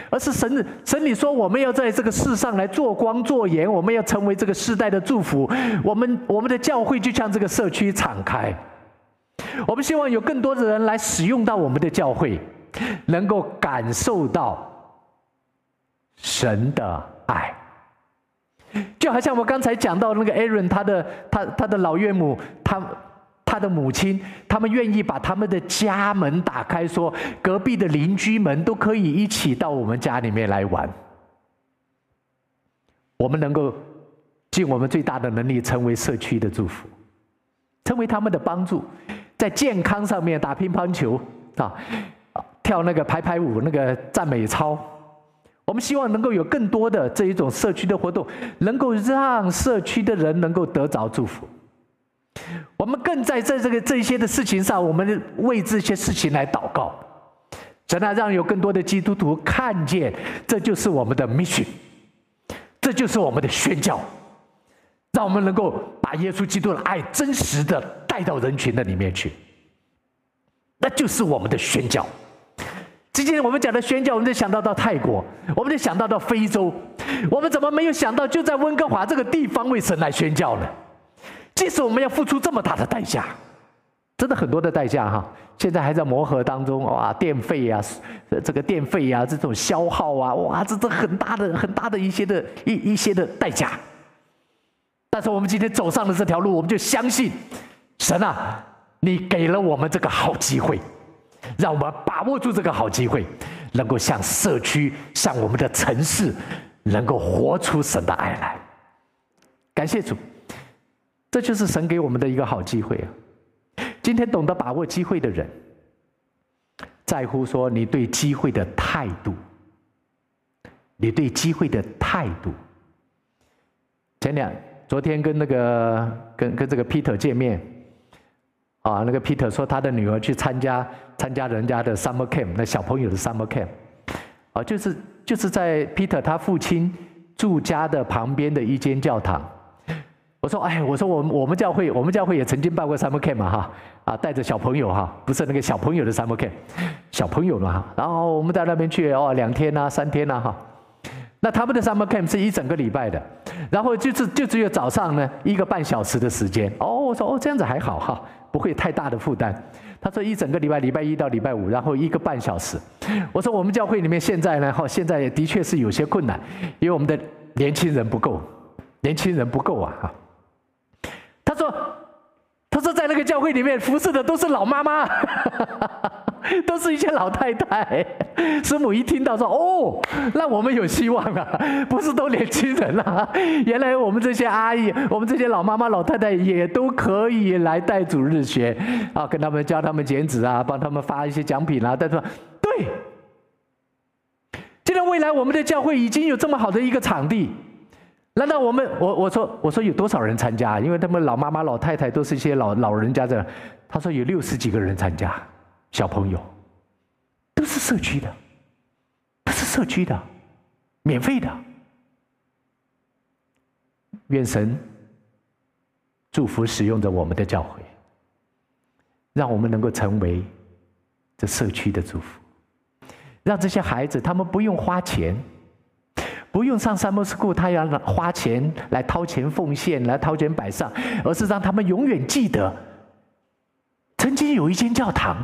而是神，神你说我们要在这个世上来做光做盐，我们要成为这个世代的祝福。我们我们的教会就像这个社区敞开，我们希望有更多的人来使用到我们的教会，能够感受到神的爱。就好像我刚才讲到那个 Aaron，他的他他的老岳母，他。他的母亲，他们愿意把他们的家门打开，说隔壁的邻居们都可以一起到我们家里面来玩。我们能够尽我们最大的能力，成为社区的祝福，成为他们的帮助，在健康上面打乒乓球啊，跳那个排排舞，那个赞美操。我们希望能够有更多的这一种社区的活动，能够让社区的人能够得着祝福。我们更在在这个这些的事情上，我们为这些事情来祷告，真的让有更多的基督徒看见，这就是我们的 mission，这就是我们的宣教，让我们能够把耶稣基督的爱真实的带到人群的里面去。那就是我们的宣教。今天我们讲的宣教，我们就想到到泰国，我们就想到到非洲，我们怎么没有想到就在温哥华这个地方为神来宣教呢？即使我们要付出这么大的代价，真的很多的代价哈，现在还在磨合当中哇，电费啊，这个电费啊，这种消耗啊，哇，这这很大的很大的一些的一一些的代价。但是我们今天走上了这条路，我们就相信神啊，你给了我们这个好机会。让我们把握住这个好机会，能够向社区、向我们的城市，能够活出神的爱来。感谢主，这就是神给我们的一个好机会啊！今天懂得把握机会的人，在乎说你对机会的态度，你对机会的态度。前两昨天跟那个跟跟这个 Peter 见面。啊，那个 Peter 说他的女儿去参加参加人家的 summer camp，那小朋友的 summer camp，啊，就是就是在 Peter 他父亲住家的旁边的一间教堂。我说，哎，我说我们我们教会我们教会也曾经办过 summer camp 嘛哈，啊，带着小朋友哈，不是那个小朋友的 summer camp，小朋友嘛哈，然后我们在那边去哦，两天呐，三天呐哈。那他们的 summer camp 是一整个礼拜的，然后就是就只有早上呢一个半小时的时间。哦，我说哦这样子还好哈。不会太大的负担。他说一整个礼拜，礼拜一到礼拜五，然后一个半小时。我说我们教会里面现在呢，哈，现在也的确是有些困难，因为我们的年轻人不够，年轻人不够啊，哈。教会里面服侍的都是老妈妈。都是一些老太太，师母一听到说：“哦，那我们有希望啊！不是都年轻人啊，原来我们这些阿姨，我们这些老妈妈、老太太也都可以来带主日学啊，跟他们教他们剪纸啊，帮他们发一些奖品啊。但是，对，既然未来我们的教会已经有这么好的一个场地，难道我们我我说我说有多少人参加？因为他们老妈妈、老太太都是一些老老人家的，他说有六十几个人参加。”小朋友都是社区的，都是社区的，免费的。愿神祝福使用着我们的教会，让我们能够成为这社区的祝福，让这些孩子他们不用花钱，不用上 Summer School，他要花钱来掏钱奉献，来掏钱摆上，而是让他们永远记得，曾经有一间教堂。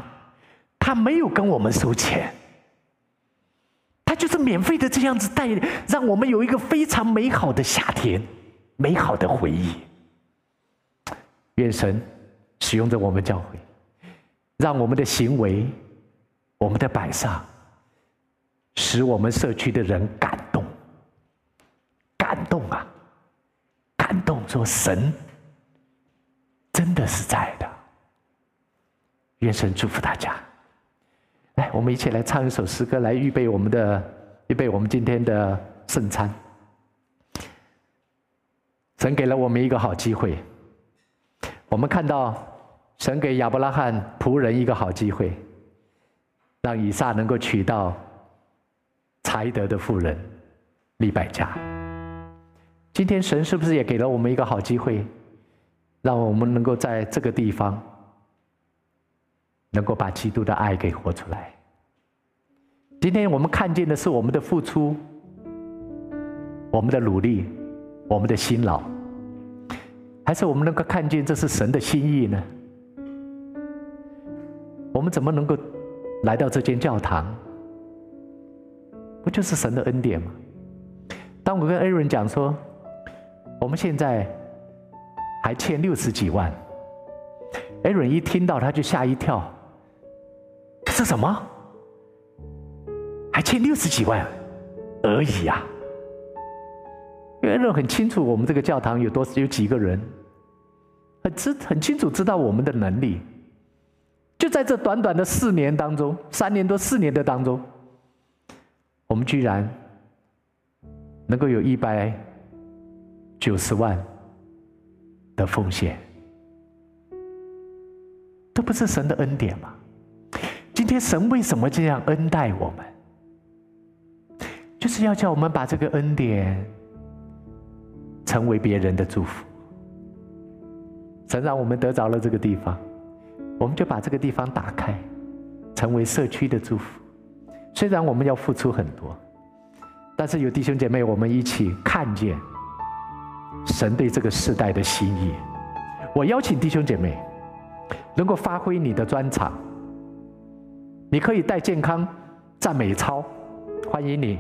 他没有跟我们收钱，他就是免费的这样子带，让我们有一个非常美好的夏天，美好的回忆。愿神使用着我们教会，让我们的行为、我们的摆上，使我们社区的人，感动啊，感动！说神真的是在的。愿神祝福大家。来，我们一起来唱一首诗歌，来预备我们的，预备我们今天的圣餐。神给了我们一个好机会，我们看到神给亚伯拉罕仆人一个好机会，让以撒能够娶到才德的妇人利百加。今天神是不是也给了我们一个好机会，让我们能够在这个地方？能够把基督的爱给活出来。今天我们看见的是我们的付出，我们的努力，我们的辛劳，还是我们能够看见这是神的心意呢？我们怎么能够来到这间教堂？不就是神的恩典吗？当我跟恩人讲说，我们现在还欠六十几万，Aaron 一听到他就吓一跳。是什么？还欠六十几万而已呀！因为人很清楚，我们这个教堂有多有几个人，很知很清楚知道我们的能力。就在这短短的四年当中，三年多四年的当中，我们居然能够有一百九十万的奉献，这不是神的恩典吗？今天神为什么这样恩待我们？就是要叫我们把这个恩典成为别人的祝福。神让我们得着了这个地方，我们就把这个地方打开，成为社区的祝福。虽然我们要付出很多，但是有弟兄姐妹，我们一起看见神对这个世代的心意。我邀请弟兄姐妹能够发挥你的专长，你可以带健康赞美操，欢迎你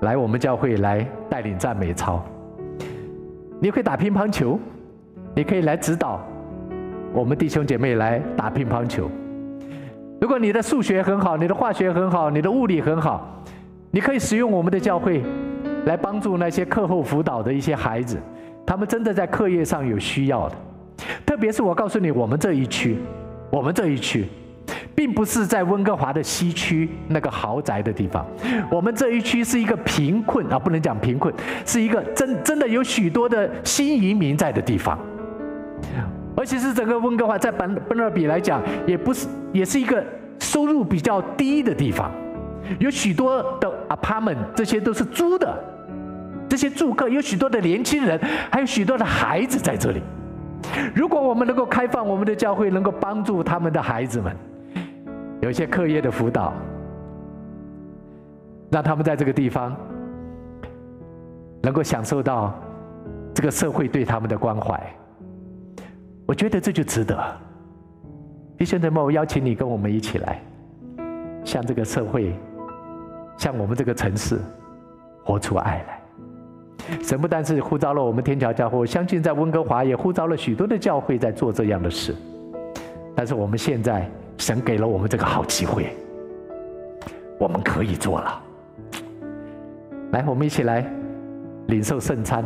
来我们教会来带领赞美操。你可以打乒乓球，你可以来指导我们弟兄姐妹来打乒乓球。如果你的数学很好，你的化学很好，你的物理很好，你可以使用我们的教会来帮助那些课后辅导的一些孩子，他们真的在课业上有需要的。特别是我告诉你，我们这一区，我们这一区，并不是在温哥华的西区那个豪宅的地方，我们这一区是一个贫困啊，不能讲贫困，是一个真真的有许多的新移民在的地方。而且是整个温哥华，在本本尔比来讲，也不是，也是一个收入比较低的地方，有许多的 apartment，这些都是租的，这些住客有许多的年轻人，还有许多的孩子在这里。如果我们能够开放我们的教会，能够帮助他们的孩子们，有一些课业的辅导，让他们在这个地方能够享受到这个社会对他们的关怀。我觉得这就值得。弟兄姊妹，我邀请你跟我们一起来，向这个社会，向我们这个城市，活出爱来。神不但是呼召了我们天桥教会，我相信在温哥华也呼召了许多的教会在做这样的事。但是我们现在，神给了我们这个好机会，我们可以做了。来，我们一起来领受圣餐。